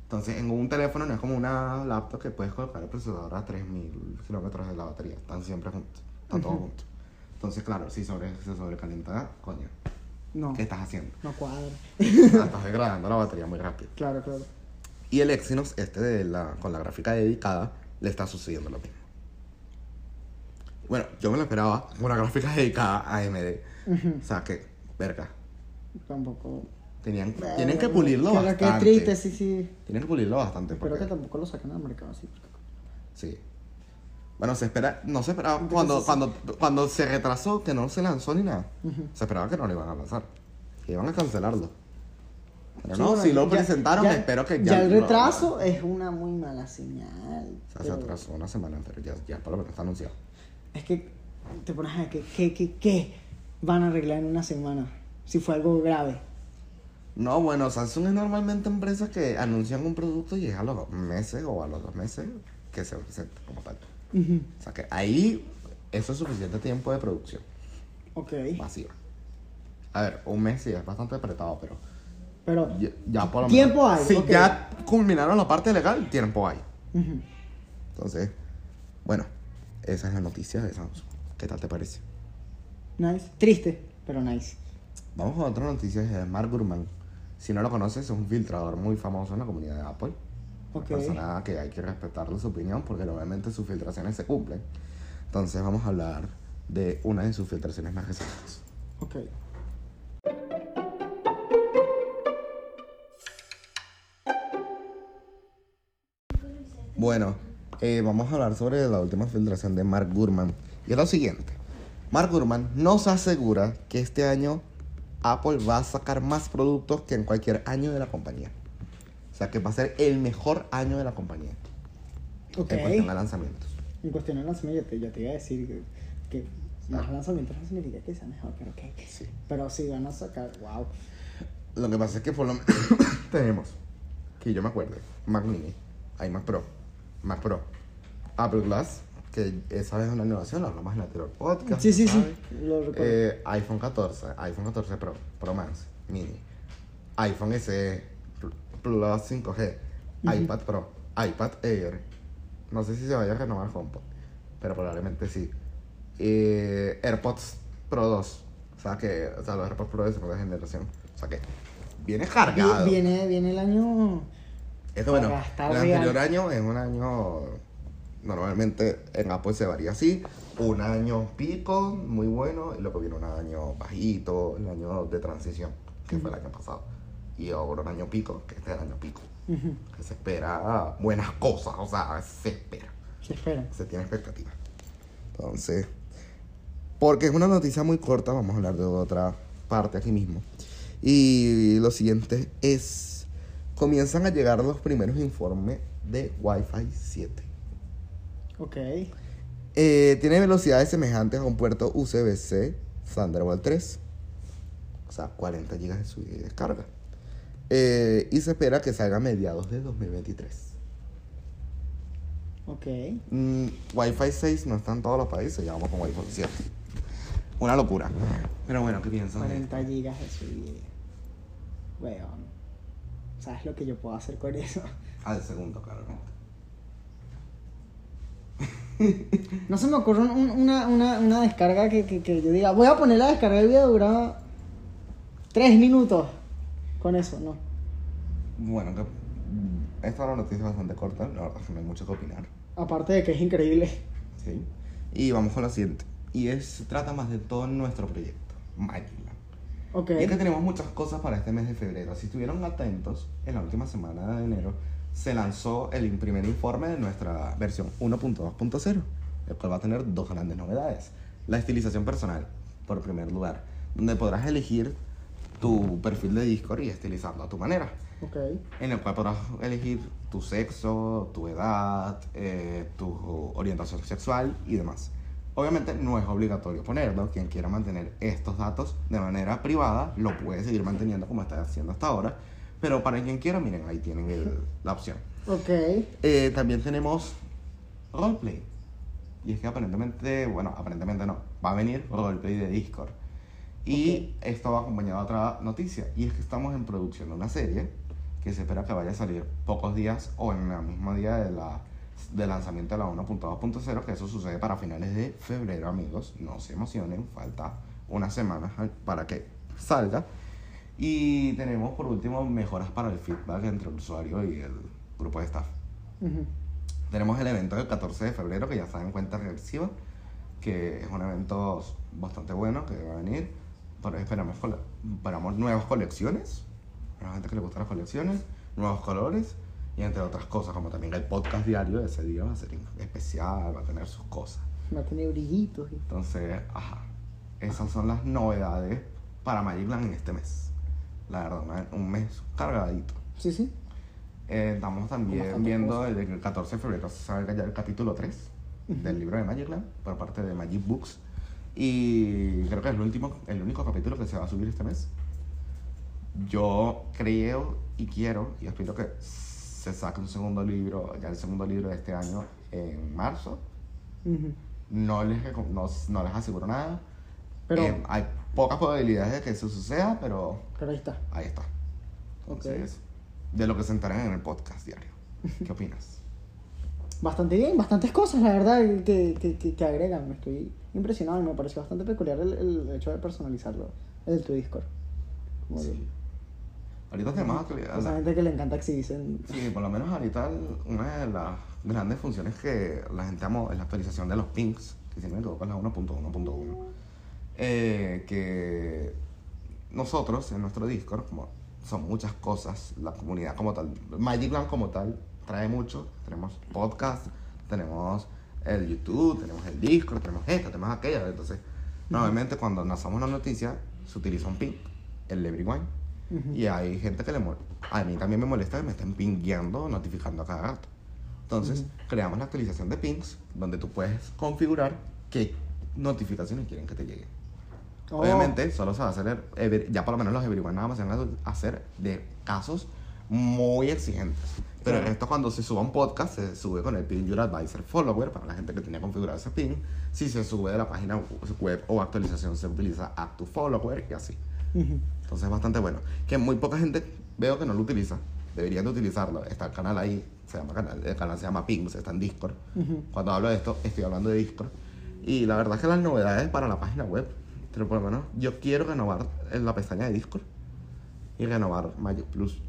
Speaker 1: Entonces, en un teléfono no es como una laptop que puedes colocar el procesador a 3000 kilómetros de la batería. Están siempre juntos. Están todos juntos. Entonces, claro, si sobre, se sobrecalienta, coño,
Speaker 2: No.
Speaker 1: ¿qué estás haciendo?
Speaker 2: No cuadra.
Speaker 1: Ah, estás degradando la batería muy rápido.
Speaker 2: Claro, claro.
Speaker 1: Y el Exynos, este de la, con la gráfica dedicada, le está sucediendo lo mismo. Bueno, yo me lo esperaba una gráfica dedicada a AMD. O sea que, verga,
Speaker 2: Tampoco.
Speaker 1: tenían, tienen que pulirlo
Speaker 2: Pero
Speaker 1: bastante.
Speaker 2: qué triste, sí, sí.
Speaker 1: Tienen que pulirlo bastante.
Speaker 2: Espero
Speaker 1: Porque,
Speaker 2: que tampoco lo saquen al mercado así.
Speaker 1: Sí. Bueno, se espera, no se esperaba cuando, cuando, cuando se retrasó, que no se lanzó ni nada. Se esperaba que no lo iban a lanzar. Que iban a cancelarlo. Pero
Speaker 2: Sí,
Speaker 1: no,
Speaker 2: bueno,
Speaker 1: si lo
Speaker 2: ya-
Speaker 1: presentaron,
Speaker 2: ya-
Speaker 1: espero que ya.
Speaker 2: Ya el retraso es una muy mala señal.
Speaker 1: O sea, se atrasó una semana, pero ya, ya por lo menos está anunciado.
Speaker 2: Es que te pones a ver que, que, que, que van a arreglar en una semana. Si fue algo grave.
Speaker 1: No, bueno, Samsung es normalmente empresas que anuncian un producto y es a los meses o a los dos meses que se presenta como tal. O sea que ahí eso es suficiente tiempo de producción
Speaker 2: Ok.
Speaker 1: masiva. A ver, un mes sí es bastante apretado, pero
Speaker 2: Pero.
Speaker 1: ya, ya por lo
Speaker 2: Tiempo
Speaker 1: menos.
Speaker 2: hay,
Speaker 1: Si ya culminaron la parte legal, tiempo hay. Entonces, bueno, esa es la noticia de Samsung. ¿Qué tal te parece?
Speaker 2: Nice. Triste, pero nice.
Speaker 1: Vamos a otra noticia de Mark Gurman. Si no lo conoces, es un filtrador muy famoso en la comunidad de Apple.
Speaker 2: Ok.
Speaker 1: Una persona que hay que respetarle su opinión porque obviamente sus filtraciones se cumplen. Entonces vamos a hablar de una de sus filtraciones más recientes.
Speaker 2: Ok.
Speaker 1: Bueno, eh, vamos a hablar sobre la última filtración de Mark Gurman. Y es lo siguiente. Mark Gurman nos asegura que este año Apple va a sacar más productos que en cualquier año de la compañía. O sea, que va a ser el mejor año de la compañía
Speaker 2: Ok.
Speaker 1: en cuestión a lanzamientos.
Speaker 2: En cuestión de lanzamiento, yo te, yo te iba a decir que, que más lanzamientos no significa que sea mejor, pero ok.
Speaker 1: Sí.
Speaker 2: Pero sí van a sacar, wow.
Speaker 1: Lo que pasa es que por lo menos tenemos, que yo me acuerdo, Mac Mini, iMac Pro, Mac Pro, Apple Glass, que esa es una innovación, lo hablamos en el anterior podcast.
Speaker 2: Sí, sí, sí, lo recuerdo.
Speaker 1: Eh, iPhone 14, iPhone 14 Pro, Pro Max, Mini, iPhone SE Plus 5G, iPad Pro, iPad Air. No sé si se vaya a renovar HomePod, pero probablemente sí. Eh, AirPods Pro 2, o sea que, o sea, los AirPods Pro de segunda generación, o sea que viene cargado.
Speaker 2: Vi- Viene, viene el año.
Speaker 1: Esto bueno, el
Speaker 2: real.
Speaker 1: anterior año es un año, normalmente en Apple se varía así, un año pico, muy bueno, y luego viene un año bajito, el año de transición, que fue el año pasado, y ahora un año pico, que este es el año pico, que se espera buenas cosas, o sea, se espera,
Speaker 2: Se espera.
Speaker 1: se tiene expectativa. Entonces, porque es una noticia muy corta, vamos a hablar de otra parte aquí mismo. Y lo siguiente es, comienzan a llegar los primeros informes de Wi-Fi 7.
Speaker 2: Ok.
Speaker 1: Eh, tiene velocidades semejantes a un puerto USB-C Thunderbolt 3. O sea, 40 GB de subida y descarga. Eh, y se espera que salga a mediados de 2023.
Speaker 2: Ok.
Speaker 1: Mm, Wi-Fi 6 no está en todos los países, ya vamos con Wi-Fi 7. Una locura. Pero bueno, ¿qué piensan? de
Speaker 2: 40 gigas de subida. Weón. ¿Sabes lo que yo puedo hacer con eso?
Speaker 1: Al segundo, claramente.
Speaker 2: No se me ocurre un- una, una, una descarga que, que, que yo diga, voy a poner la descarga y voy a durar 3 minutos con eso, no.
Speaker 1: Bueno, que mm, esta es una noticia bastante corta, la verdad es que no hay mucho que opinar.
Speaker 2: Aparte de que es increíble.
Speaker 1: ¿sí? Y vamos con la siguiente. Y es, se trata más de todo nuestro proyecto, Magicland.
Speaker 2: Ok.
Speaker 1: Y es que tenemos muchas cosas para este mes de febrero. Si estuvieron atentos, en la última semana de enero se lanzó el primer informe de nuestra versión 1.2.0, el cual va a tener dos grandes novedades. La estilización personal, por primer lugar, donde podrás elegir tu perfil de Discord y estilizarlo a tu manera
Speaker 2: Ok.
Speaker 1: en el cual podrás elegir tu sexo, tu edad, eh, tu orientación sexual y demás. Obviamente no es obligatorio ponerlo, quien quiera mantener estos datos de manera privada lo puede seguir manteniendo como está haciendo hasta ahora, pero para quien quiera, miren, ahí tienen el- la opción.
Speaker 2: Ok.
Speaker 1: Eh, también tenemos roleplay. Y es que aparentemente, bueno, aparentemente no, va a venir roleplay de Discord. Y esto va acompañado de otra noticia, y es que estamos en producción de una serie que se espera que vaya a salir pocos días o en el mismo día de la, del lanzamiento de la 1.2.0, que eso sucede para finales de febrero, amigos. No se emocionen, falta una semana para que salga. Y tenemos por último mejoras para el feedback entre el usuario y el grupo de staff.
Speaker 2: Ujú.
Speaker 1: Tenemos el evento del 14 de febrero que ya está en cuenta regresiva, que es un evento bastante bueno que va a venir. Pero esperamos, esperamos nuevas colecciones, a la gente que le gustan las colecciones, nuevos colores y entre otras cosas, como también el podcast diario de ese día va a ser especial, va a tener sus cosas.
Speaker 2: Va a tener brillitos. y-
Speaker 1: Entonces, ajá, esas son las novedades para Magicland en este mes. La verdad, un mes cargadito.
Speaker 2: Sí, sí.
Speaker 1: Eh, estamos también viendo
Speaker 2: cosas.
Speaker 1: el 14 de febrero salga ya el capítulo 3 del libro de Magicland por parte de Magic Books. Y creo que es el, último, el único capítulo que se va a subir este mes. Yo creo y quiero y espero que se saque un segundo libro, ya el segundo libro de este año en marzo.
Speaker 2: Ujú.
Speaker 1: No les, no, no les aseguro nada.
Speaker 2: Pero-
Speaker 1: Eh, hay pocas probabilidades de que eso suceda, pero
Speaker 2: Pero ahí está.
Speaker 1: ahí está. Entonces, de lo que se enteran en el podcast diario. ¿Qué opinas?
Speaker 2: Bastante bien, bastantes cosas, la verdad, que, que, que, que agregan. Me estoy impresionado y me pareció bastante peculiar el, el hecho de personalizarlo, el de tu Discord. Como
Speaker 1: Sí. Ahorita tenemos actualidad.
Speaker 2: Esa gente que le encanta exhibirse.
Speaker 1: Sí, por lo menos ahorita el- una de las grandes funciones que la gente amó es la actualización de los pings, que si no me equivoco es la 1.1.1. Eh, que nosotros en nuestro Discord, como son muchas cosas, la comunidad como tal, Magicland como tal, trae mucho. Tenemos podcast, tenemos el YouTube, tenemos el Discord, tenemos esto, tenemos aquello. Entonces, normalmente cuando lanzamos una noticia, se utiliza un ping, el everyone, Y hay gente que le molesta. A mí también me molesta que me estén pingueando, notificando a cada rato. Entonces, creamos la actualización de pings, donde tú puedes configurar qué notificaciones quieren que te lleguen.
Speaker 2: Oh.
Speaker 1: Obviamente, solo se va a hacer, ya por lo menos los everyone nada más se van a hacer de casos muy exigentes. Pero
Speaker 2: Claro.
Speaker 1: esto cuando se suba un podcast, se sube con el pin Your Advisor Follower, para la gente que tenía configurado ese pin. Si se sube de la página web o actualización, se utiliza Add to Follower y así. Entonces es bastante bueno. Que muy poca gente veo que no lo utiliza. Deberían de utilizarlo. Está el canal ahí, se llama canal, el canal se llama Pings, está en Discord.
Speaker 2: Ujú.
Speaker 1: Cuando hablo de esto, estoy hablando de Discord. Y la verdad es que las novedades para la página web, pero por lo menos yo quiero renovar en la pestaña de Discord y renovar Magic Plus.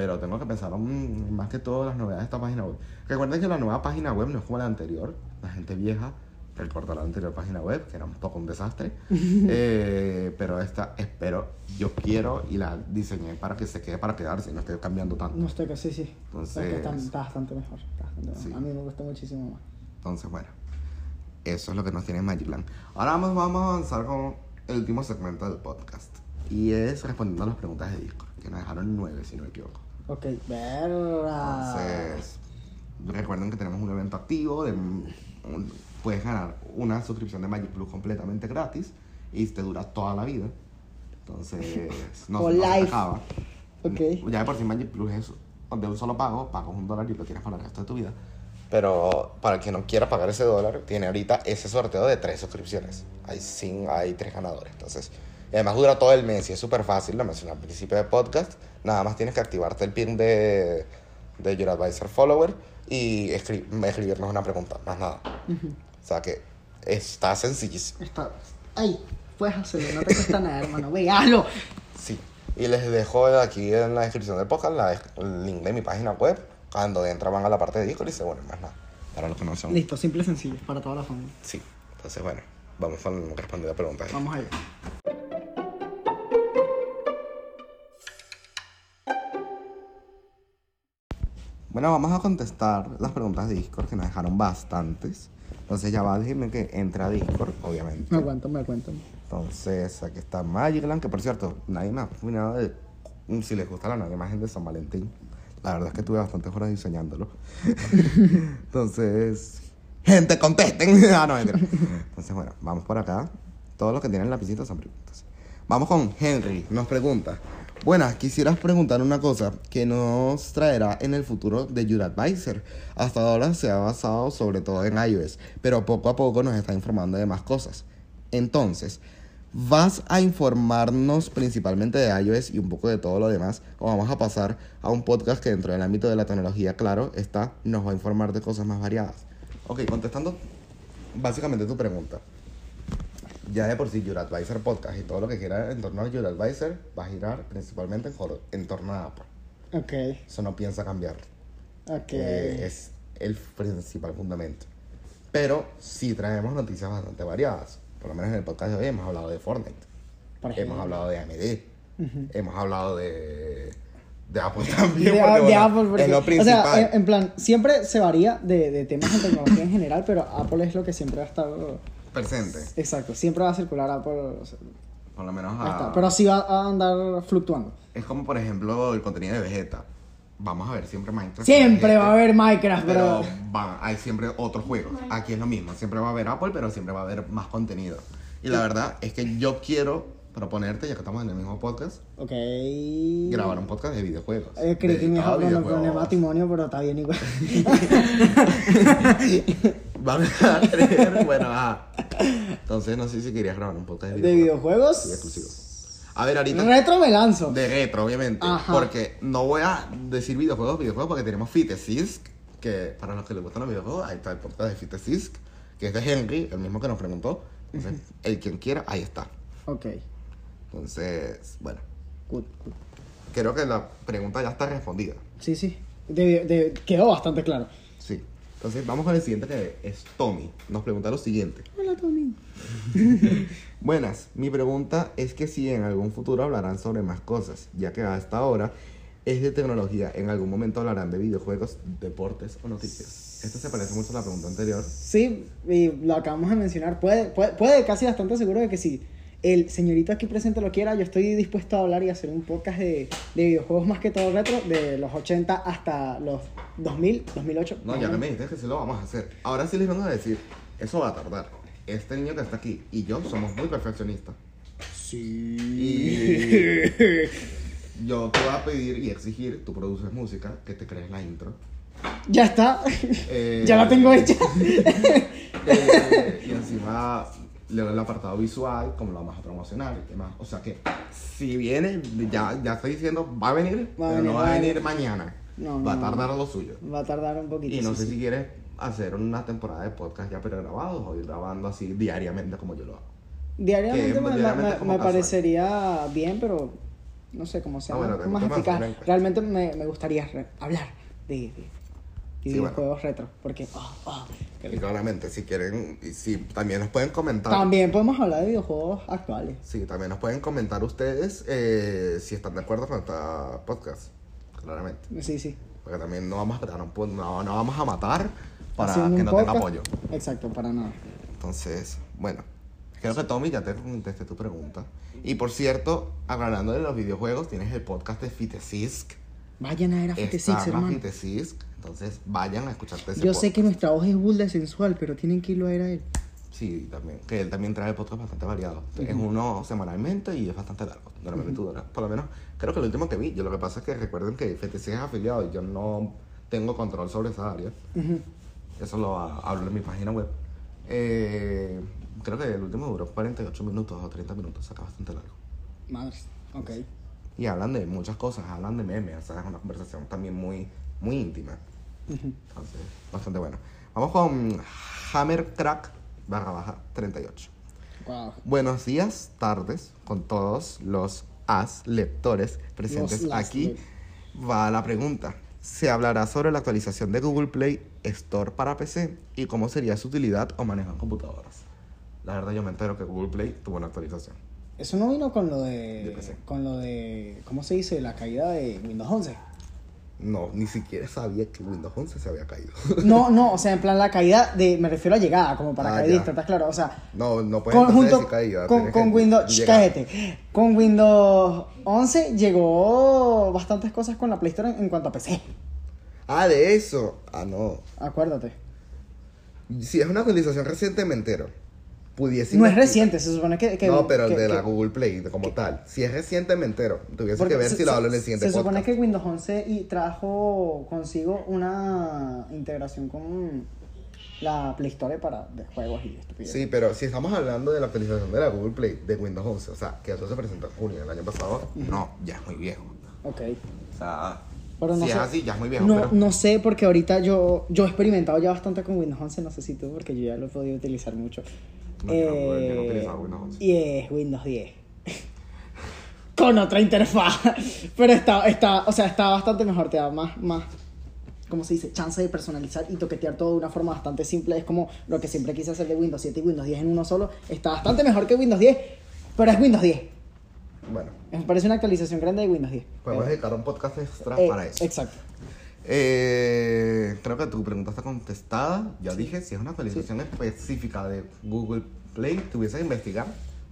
Speaker 1: Pero tengo que pensar más que todo las novedades de esta página web. Recuerden que la nueva página web no es como la anterior. La gente vieja recordó la anterior página web, que era un poco un desastre. Eh, pero esta espero, yo quiero y la diseñé para que se quede para quedarse no esté cambiando tanto.
Speaker 2: No estoy sí, sí.
Speaker 1: Entonces-
Speaker 2: Es que está, está bastante mejor. está bastante mejor.
Speaker 1: Sí.
Speaker 2: A mí me gusta muchísimo más.
Speaker 1: Entonces, bueno, eso es lo que nos tiene Magicland. Ahora vamos, vamos a avanzar con el último segmento del podcast. Y es respondiendo a las preguntas de Discord, que nos dejaron nueve, si no me equivoco.
Speaker 2: Ok, verga.
Speaker 1: Entonces, recuerden que tenemos un evento activo. De, un- puedes ganar una suscripción de Magic Plus completamente gratis y te dura toda la vida. Entonces, no, no se acaba.
Speaker 2: Ok.
Speaker 1: Ya de por sí Magic Plus es de un solo pago, pagas un dólar y lo tienes para el resto de tu vida. Pero para el que no quiera pagar ese dólar, tiene ahorita ese sorteo de tres suscripciones. Hay, cinco, hay tres ganadores. Entonces, y además dura todo el mes y es súper fácil. Lo mencioné al principio del podcast. Nada más tienes que activarte el pin de, de Your Advisor Follower y escri- escribirnos una pregunta. Más nada. O sea que está sencillísimo.
Speaker 2: Está. Ay, puedes hacerlo, no te cuesta nada, hermano. Ve, hazlo.
Speaker 1: Sí. Y les dejo aquí en la descripción del podcast la- el link de mi página web. Cuando entran van a la parte de Discord y se vuelven más nada. Para los que no son.
Speaker 2: Listo, simple y sencillo, para toda la familia.
Speaker 1: Sí. Entonces, bueno, vamos a responder la pregunta.
Speaker 2: Vamos allá.
Speaker 1: Bueno, vamos a contestar las preguntas de Discord que nos dejaron bastantes. Entonces ya va a decirme que entra a Discord, obviamente.
Speaker 2: Me aguanto, me aguanto.
Speaker 1: Entonces, aquí está Magicland, que por cierto, nadie me ha opinado de si les gusta la nueva imagen de San Valentín. La verdad es que tuve bastantes horas diseñándolo. Entonces, gente, contesten. ah, no, mentira. Entonces, bueno, vamos por acá. Todos los que tienen lapicitos son preguntas. Vamos con Henry. Nos pregunta. Buenas, quisieras preguntar una cosa que nos traerá en el futuro de Your Advisor. Hasta ahora se ha basado sobre todo en iOS, pero poco a poco nos está informando de más cosas. Entonces, ¿vas a informarnos principalmente de iOS y un poco de todo lo demás? ¿O vamos a pasar a un podcast que dentro del ámbito de la tecnología, claro, está, nos va a informar de cosas más variadas? Ok, contestando básicamente tu pregunta. Ya de por sí, Your Advisor Podcast y todo lo que quiera en torno a Your Advisor va a girar principalmente en, en torno a Apple.
Speaker 2: Ok,
Speaker 1: Eso no piensa cambiar.
Speaker 2: ok.
Speaker 1: Eh, es el principal fundamento. Pero sí traemos noticias bastante variadas. Por lo menos en el podcast de hoy hemos hablado de Fortnite.
Speaker 2: Por.
Speaker 1: Hemos hablado de AMD.
Speaker 2: Ujú.
Speaker 1: Hemos hablado de, de Apple también.
Speaker 2: de,
Speaker 1: porque,
Speaker 2: de
Speaker 1: bueno,
Speaker 2: Apple, porque,
Speaker 1: es lo
Speaker 2: o
Speaker 1: principal.
Speaker 2: sea, en, en plan, siempre se varía de, de temas de tecnología en general, pero Apple es lo que siempre va a estar.
Speaker 1: Presente.
Speaker 2: Exacto, siempre va a circular o sea,
Speaker 1: Por lo menos a-
Speaker 2: está. Pero sí va a andar fluctuando.
Speaker 1: Es como, por ejemplo, el contenido de Vegeta. Vamos a ver siempre Minecraft.
Speaker 2: Siempre va a haber Minecraft,
Speaker 1: Pero
Speaker 2: pero.
Speaker 1: va- hay siempre otros juegos. Aquí es lo mismo. Siempre va a haber Apple, pero siempre va a haber más contenido. Y la verdad es que yo quiero proponerte, ya que estamos en el mismo podcast,
Speaker 2: Ok.
Speaker 1: grabar un podcast de videojuegos.
Speaker 2: Eh, creí que me
Speaker 1: dedicado
Speaker 2: a
Speaker 1: a videojuegos.
Speaker 2: matrimonio, pero está bien igual.
Speaker 1: Van a creer, bueno, ajá. Entonces, no sé si querías grabar un podcast de
Speaker 2: ¿De
Speaker 1: videojuegos. Sí, exclusivo. A ver, ahorita.
Speaker 2: Retro me lanzo.
Speaker 1: De retro, obviamente.
Speaker 2: Ajá.
Speaker 1: Porque no voy a decir videojuegos, videojuegos, porque tenemos Fitesisk, que para los que les gustan los videojuegos, ahí está el podcast de Fitesisk, que es de Henry, el mismo que nos preguntó. Entonces, el quien quiera, ahí está.
Speaker 2: Ok.
Speaker 1: Entonces, bueno,
Speaker 2: Good, good.
Speaker 1: creo que la pregunta ya está respondida.
Speaker 2: Sí, sí. De- de- quedó bastante claro.
Speaker 1: Entonces, vamos con el siguiente que es Tommy. Nos pregunta lo siguiente.
Speaker 2: Hola, Tommy.
Speaker 1: Buenas, mi pregunta es que si en algún futuro hablarán sobre más cosas, ya que hasta ahora es de tecnología, en algún momento hablarán de videojuegos, deportes o noticias. Esto se parece mucho a la pregunta anterior.
Speaker 2: Sí, y lo acabamos de mencionar. Puede, puede, puede casi bastante seguro de que sí. El señorito aquí presente lo quiera, yo estoy dispuesto a hablar y hacer un podcast de, de videojuegos más que todo retro, de los 80 hasta los 2000, 2008.
Speaker 1: No, ya que me dijiste que sí lo vamos a hacer. Ahora sí les vengo a decir, eso va a tardar. Este niño que está aquí y yo somos muy perfeccionistas.
Speaker 2: Sí.
Speaker 1: Yo te voy a pedir y exigir, tú produces música, que te crees la intro.
Speaker 2: ya está.
Speaker 1: Eh,
Speaker 2: ya la tengo hecha.
Speaker 1: Eh, y encima le doy el apartado visual, como lo vamos a promocionar y demás. O sea que, si viene, ya, ya estoy diciendo, va a venir,
Speaker 2: Va
Speaker 1: pero
Speaker 2: venir,
Speaker 1: no
Speaker 2: va a
Speaker 1: venir mañana.
Speaker 2: No,
Speaker 1: va a tardar lo suyo.
Speaker 2: Va a tardar un poquito.
Speaker 1: Y no sé
Speaker 2: sí.
Speaker 1: si quieres hacer una temporada de podcast ya pregrabados o ir grabando así diariamente como yo lo hago.
Speaker 2: Diariamente,
Speaker 1: que
Speaker 2: me, me-
Speaker 1: diariamente
Speaker 2: me-
Speaker 1: como
Speaker 2: me
Speaker 1: casual.
Speaker 2: parecería bien, pero no sé cómo sea
Speaker 1: Ah, bueno,
Speaker 2: más, más eficaz. Realmente me, me gustaría hablar de, de-
Speaker 1: Sí,
Speaker 2: videojuegos retro, porque ah,
Speaker 1: Y claramente, si quieren, y si también nos pueden comentar.
Speaker 2: también podemos hablar de videojuegos actuales.
Speaker 1: Sí, también nos pueden comentar ustedes eh, si están de acuerdo con este podcast. Claramente.
Speaker 2: Sí, sí.
Speaker 1: Porque también no vamos a, pod- no, no vamos a matar para
Speaker 2: Haciendo
Speaker 1: que no tenga apoyo.
Speaker 2: Exacto, para nada.
Speaker 1: Entonces, bueno, creo que Tommy ya te contesté tu pregunta. Y por cierto, hablando de los videojuegos, tienes el podcast de Fitesisk.
Speaker 2: Vayan a ver a
Speaker 1: Está
Speaker 2: Fite Six,
Speaker 1: más
Speaker 2: hermano.
Speaker 1: Fitesisk. Entonces, vayan a escucharte ese
Speaker 2: Yo sé que nuestra voz es burda sensual, pero tienen que irlo a ver a él.
Speaker 1: Sí, también. Que él también trae podcast bastante variado. Es uno semanalmente y es bastante largo. Normalmente dura. Por lo menos, creo que el último que vi. Yo lo que pasa es que recuerden que FTC es afiliado y yo no tengo control sobre esa área. Eso lo ha- hablo en mi página web. Eh, creo que el último duró 48 minutos o 30 minutos. Saca bastante largo.
Speaker 2: Madres. Ok.
Speaker 1: Y hablan de muchas cosas. Hablan de memes. O sea, es una conversación también muy, muy íntima. Entonces, bastante bueno. Vamos con Hammer Crack barra baja 38.
Speaker 2: Wow.
Speaker 1: Buenos días, tardes, con todos los as lectores presentes
Speaker 2: Los
Speaker 1: aquí. Va la pregunta. Se hablará sobre la actualización de Google Play Store para PC y cómo sería su utilidad o manejo en computadoras. La verdad yo me entero que Google Play tuvo una actualización.
Speaker 2: Eso no vino con lo
Speaker 1: De
Speaker 2: de. Con lo de. ¿Cómo se dice? La caída de Windows 11.
Speaker 1: No, ni siquiera sabía que Windows 11 se había caído.
Speaker 2: No, no, o sea, en plan la caída de. Me refiero a llegada, como para
Speaker 1: Ah,
Speaker 2: caer
Speaker 1: ya.
Speaker 2: ¿estás claro? O sea.
Speaker 1: No, no puedes
Speaker 2: Con, junto
Speaker 1: caída.
Speaker 2: con, con Windows. Cállate. Con Windows 11 llegó bastantes cosas con la Play Store en, en cuanto a PC.
Speaker 1: Ah, de eso. Ah, no.
Speaker 2: Acuérdate.
Speaker 1: Si es una actualización reciente, me entero. Pudiese
Speaker 2: No es reciente, se supone que. que-
Speaker 1: no, pero el
Speaker 2: que-
Speaker 1: de la
Speaker 2: que-
Speaker 1: Google Play como tal. Si es reciente, me entero. Tuviese que ver
Speaker 2: se-
Speaker 1: si lo hablo en el siguiente
Speaker 2: Se supone
Speaker 1: podcast.
Speaker 2: que Windows 11 y trajo consigo una integración con la Play Store para de juegos y estupideces.
Speaker 1: Sí, pero si estamos hablando de la actualización de la Google Play de Windows 11, o sea, que eso se presentó en junio del año pasado, no, ya es muy viejo.
Speaker 2: Ok.
Speaker 1: O sea,
Speaker 2: Pero no
Speaker 1: si
Speaker 2: sé.
Speaker 1: es así, ya es muy viejo.
Speaker 2: No,
Speaker 1: pero...
Speaker 2: no sé, porque ahorita yo, yo he experimentado ya bastante con Windows 11, no sé si tú, porque yo ya lo he podido utilizar mucho.
Speaker 1: No, yo no-
Speaker 2: Eh,
Speaker 1: utilizado Windows 11.
Speaker 2: Y es Windows 10. con otra interfaz. Pero está, está, o sea, está bastante mejor, te da más, más, ¿cómo se dice? Chance de personalizar y toquetear todo de una forma bastante simple. Es como lo que siempre quise hacer de Windows 7 y Windows 10 en uno solo. Está bastante mejor que Windows 10, pero es Windows 10.
Speaker 1: Bueno,
Speaker 2: Me parece una actualización grande de Windows 10.
Speaker 1: podemos
Speaker 2: Eh,
Speaker 1: dedicar un podcast extra
Speaker 2: eh,
Speaker 1: para eso.
Speaker 2: Exacto.
Speaker 1: Eh, creo que tu pregunta está contestada. Ya dije, si es una actualización específica de Google Play, tuviese que investigar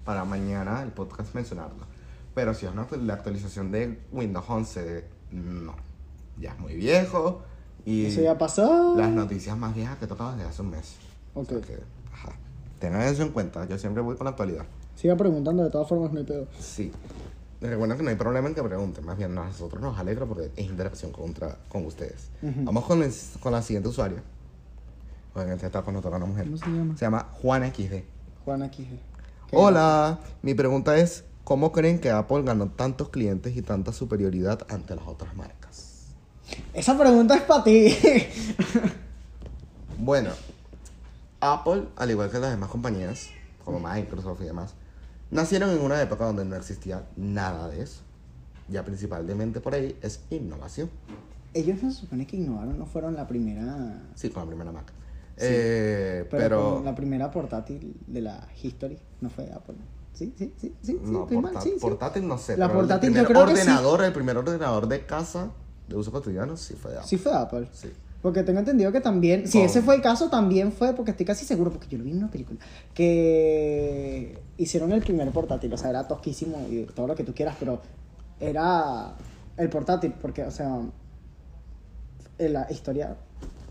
Speaker 1: para mañana el podcast mencionarlo. Pero si es una, la actualización de Windows 11, no. Ya es muy viejo y
Speaker 2: Eso ya pasó.
Speaker 1: las noticias más viejas que he tocado desde hace un mes. O sea
Speaker 2: Ok.
Speaker 1: que, ajá. Tengan eso en cuenta. Yo siempre voy con la actualidad.
Speaker 2: Siga preguntando, de todas formas no hay pedo.
Speaker 1: Sí. Recuerden que no hay problema en que pregunten, más bien a nosotros nos alegra porque es interacción contra, con ustedes. Vamos con, el- con la siguiente usuaria. Oigan, este está con nosotros una mujer.
Speaker 2: ¿Cómo se llama?
Speaker 1: Se llama Juana XD.
Speaker 2: Juan aquí.
Speaker 1: Hola, mi pregunta es, ¿cómo creen que Apple ganó tantos clientes y tanta superioridad ante las otras marcas?
Speaker 2: Esa pregunta es para ti.
Speaker 1: Bueno, Apple, al igual que las demás compañías, como Microsoft y demás, nacieron en una época donde no existía nada de eso. Ya principalmente por ahí es innovación.
Speaker 2: Ellos no se supone que innovaron, no fueron la primera.
Speaker 1: Sí, con la primera Mac. Eh,
Speaker 2: Pero,
Speaker 1: pero,
Speaker 2: con la primera portátil de la History no fue Apple. Sí, sí, sí, sí. sí,
Speaker 1: no,
Speaker 2: estoy mal,
Speaker 1: porta-
Speaker 2: sí, sí.
Speaker 1: portátil no sé.
Speaker 2: La
Speaker 1: pero
Speaker 2: portátil
Speaker 1: el
Speaker 2: yo creo que sí.
Speaker 1: ordenador, el primer ordenador de casa de uso cotidiano sí fue de Apple.
Speaker 2: Sí fue Apple.
Speaker 1: Sí.
Speaker 2: Porque tengo entendido que también, si
Speaker 1: Oh.
Speaker 2: ese fue el caso, también fue, porque estoy casi seguro, porque yo lo vi en una película, que hicieron el primer portátil, o sea, era tosquísimo y todo lo que tú quieras, pero era el portátil, porque, o sea, la historia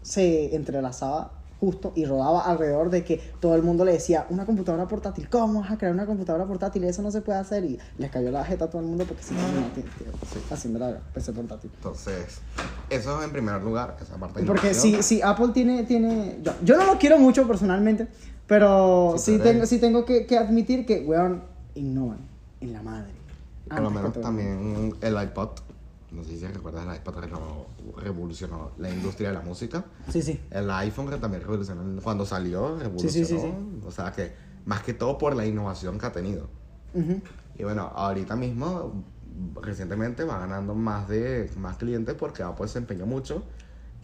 Speaker 2: se entrelazaba justo y rodaba alrededor de que todo el mundo le decía, una computadora portátil, ¿cómo vas a crear una computadora portátil? Eso no se puede hacer y les cayó la jeta a todo el mundo porque sí, no, haciendo la PC portátil.
Speaker 1: Entonces, eso es en primer lugar, esa parte
Speaker 2: Porque si, si Apple tiene, tiene yo, yo no lo quiero mucho personalmente, pero
Speaker 1: Sí,
Speaker 2: sí, tengo, sí tengo que, que admitir que, weón, innovan en la madre.
Speaker 1: Por lo menos también el iPod, no sé si recuerdas el iPod revolucionó la industria de la música.
Speaker 2: Sí, sí.
Speaker 1: El iPhone que también revolucionó cuando salió, revolucionó.
Speaker 2: Sí, sí, sí.
Speaker 1: O sea que más que todo por la innovación que ha tenido.
Speaker 2: Ujú.
Speaker 1: Y bueno, ahorita mismo, recientemente va ganando más de más clientes porque Apple se empeñó mucho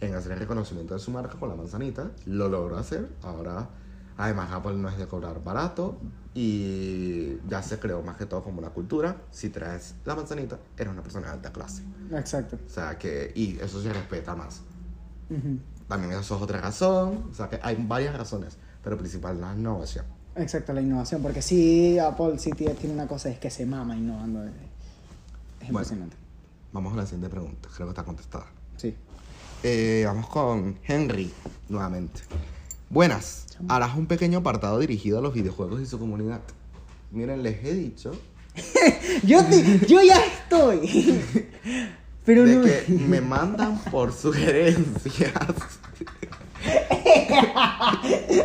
Speaker 1: en hacer el reconocimiento de su marca con la manzanita. Lo logró hacer. Ahora, además, Apple no es de cobrar barato y ya se creó más que todo como una cultura. Si traes la manzanita, eres una persona de alta clase.
Speaker 2: Exacto.
Speaker 1: O sea que, y eso se respeta más.
Speaker 2: Ujú.
Speaker 1: También eso es otra razón. O sea que hay varias razones, pero principal la innovación.
Speaker 2: Exacto, la innovación. Porque sí, Apple sí tiene una cosa, es que se mama innovando. Es es
Speaker 1: Bueno.
Speaker 2: impresionante.
Speaker 1: Vamos a la siguiente pregunta. Creo que está contestada.
Speaker 2: Sí.
Speaker 1: Eh, vamos con Henry nuevamente. Buenas. Harás un pequeño apartado dirigido a los videojuegos y su comunidad. Miren, les he dicho
Speaker 2: Yo, te- yo ya estoy. Pero
Speaker 1: de
Speaker 2: no.
Speaker 1: que me mandan por sugerencias.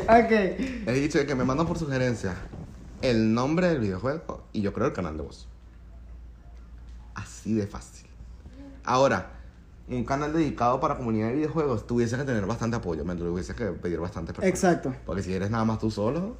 Speaker 2: Ok.
Speaker 1: He dicho de que me mandan por sugerencias el nombre del videojuego y yo creo el canal de voz. Así de fácil. Ahora, un canal dedicado para comunidad de videojuegos tuviese que tener bastante apoyo, me hubiese que pedir bastante personas.
Speaker 2: Exacto.
Speaker 1: Porque si eres nada más tú solo,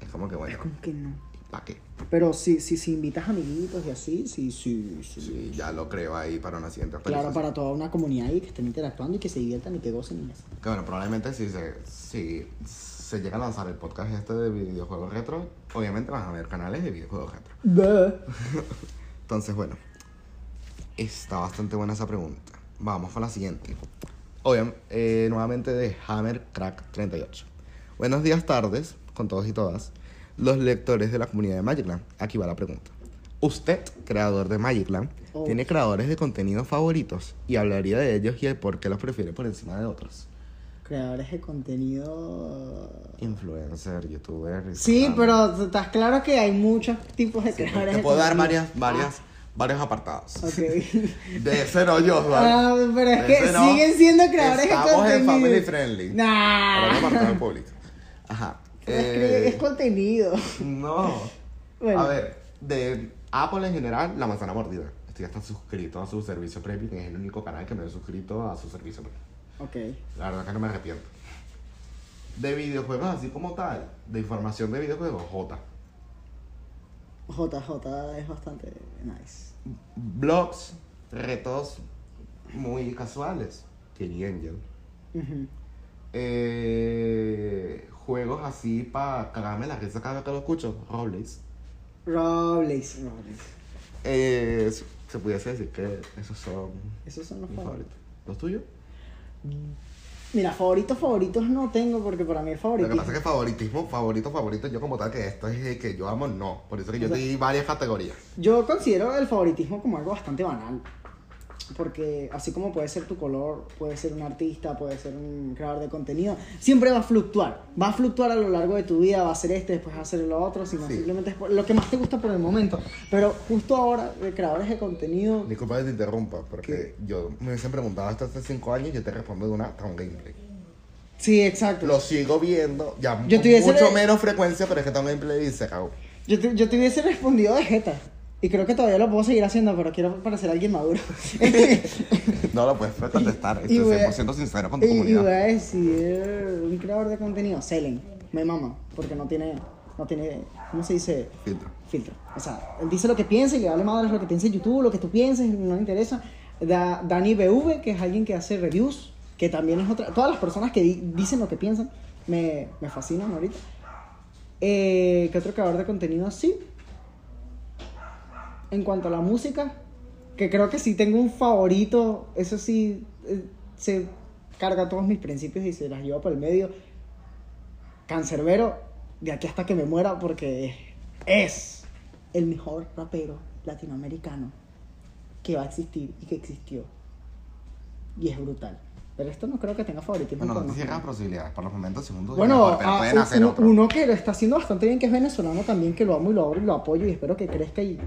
Speaker 1: es como que
Speaker 2: Es
Speaker 1: bueno,
Speaker 2: como que no.
Speaker 1: ¿para qué?
Speaker 2: Pero si, si, si invitas amiguitos y así, sí, sí, sí.
Speaker 1: Sí, ya lo creo ahí para una siguiente
Speaker 2: Claro, para toda una comunidad ahí que estén interactuando y que se diviertan y que gocen y eso.
Speaker 1: Que bueno, probablemente si se, si se llega a lanzar el podcast este de videojuegos retro, obviamente van a haber canales de videojuegos retro. Entonces, bueno, está bastante buena esa pregunta. Vamos con la siguiente. Obviamente, nuevamente de Hammer Crack 38. Buenos días, tardes, con todos y todas, los lectores de la comunidad de Magicland. Aquí va la pregunta. Usted, creador de Magicland,
Speaker 2: Oh.
Speaker 1: tiene creadores de contenido favoritos y hablaría de ellos y el por qué los prefiere por encima de otros.
Speaker 2: Creadores de contenido.
Speaker 1: Influencer, youtuber.
Speaker 2: Sí, pero estás claro que hay muchos tipos de creadores
Speaker 1: Te
Speaker 2: de
Speaker 1: puedo dar
Speaker 2: contenido.
Speaker 1: varias, varias, varios apartados.
Speaker 2: Ok.
Speaker 1: De ese no yo, ¿vale?
Speaker 2: Ah, pero es que
Speaker 1: no.
Speaker 2: siguen siendo creadores de
Speaker 1: Estamos
Speaker 2: contenido.
Speaker 1: en family friendly.
Speaker 2: Nah.
Speaker 1: Para no apartar al público. Ajá. Eh,
Speaker 2: es contenido.
Speaker 1: no.
Speaker 2: Bueno.
Speaker 1: A ver, de Apple en general, la manzana mordida. Estoy hasta suscrito a su servicio premium, es el único canal que me he suscrito a su servicio premium.
Speaker 2: Ok.
Speaker 1: La verdad que no me arrepiento. De videojuegos así como tal, de información de videojuegos, J.
Speaker 2: JJ es bastante nice.
Speaker 1: Blogs, retos muy casuales. Kenny Angel. Eh, juegos así para cagarme la risa cada vez que lo escucho. Robles.
Speaker 2: Robles, Robles.
Speaker 1: Eh, se pudiese decir que esos son
Speaker 2: Esos son los
Speaker 1: mis
Speaker 2: favoritos.
Speaker 1: favoritos. ¿Los tuyos?
Speaker 2: Mira, favoritos, favoritos no tengo porque para mí
Speaker 1: Lo
Speaker 2: favorito.
Speaker 1: que pasa es que favoritismo, favorito, favorito, yo como tal que esto es el que yo amo, no. Por eso que yo
Speaker 2: O sea-
Speaker 1: te di varias categorías.
Speaker 2: Yo considero el favoritismo como algo bastante banal. Porque así como puede ser tu color, puede ser un artista, puede ser un creador de contenido, siempre va a fluctuar. Va a fluctuar a lo largo de tu vida, va a ser este, después va a ser lo otro, sino
Speaker 1: Sí.
Speaker 2: simplemente es lo que más te gusta por el momento. Pero justo ahora, de creadores de contenido,
Speaker 1: Disculpa que te interrumpa, porque yo me hubiesen preguntado hasta hace 5 años y yo te respondo de una un gameplay.
Speaker 2: sí, exacto.
Speaker 1: Lo sigo viendo, ya
Speaker 2: Yo
Speaker 1: mucho menos frecuencia, pero es que un gameplay y se acabó.
Speaker 2: Yo te, yo te hubiese respondido de Jeta. Y creo que todavía lo puedo seguir haciendo, pero quiero parecer alguien maduro.
Speaker 1: No lo puedes contestar, estoy
Speaker 2: voy a-
Speaker 1: 100% sincero con tu
Speaker 2: Y, y
Speaker 1: comunidad.
Speaker 2: voy a decir un creador de contenido, Selen, me mama, porque no tiene, no tiene, ¿cómo se dice?
Speaker 1: Filtro.
Speaker 2: Filtro. O sea, él dice lo que piensa y le vale madre lo que piense YouTube, lo que tú pienses, no le interesa. Da- Dani BV, que es alguien que hace reviews, que también es otra, todas las personas que di- dicen lo que piensan, me, me fascinan ahorita. Eh, ¿Qué otro creador de contenido así? En cuanto a la música, que creo que sí tengo un favorito, eso sí, eh, se carga todos mis principios y se las lleva por el medio. Cancerbero, de aquí hasta que me muera, porque es el mejor rapero latinoamericano que va a existir y que existió. Y es brutal. Pero esto no creo que tenga favoritismo.
Speaker 1: Bueno, no te cierran posibilidades. Por los momentos, segundo
Speaker 2: Bueno,
Speaker 1: mejor, pero
Speaker 2: ah,
Speaker 1: pueden hacer
Speaker 2: uno,
Speaker 1: otro.
Speaker 2: uno que lo está haciendo bastante bien, que es venezolano también, que lo amo y lo adoro y lo apoyo y espero que crezca y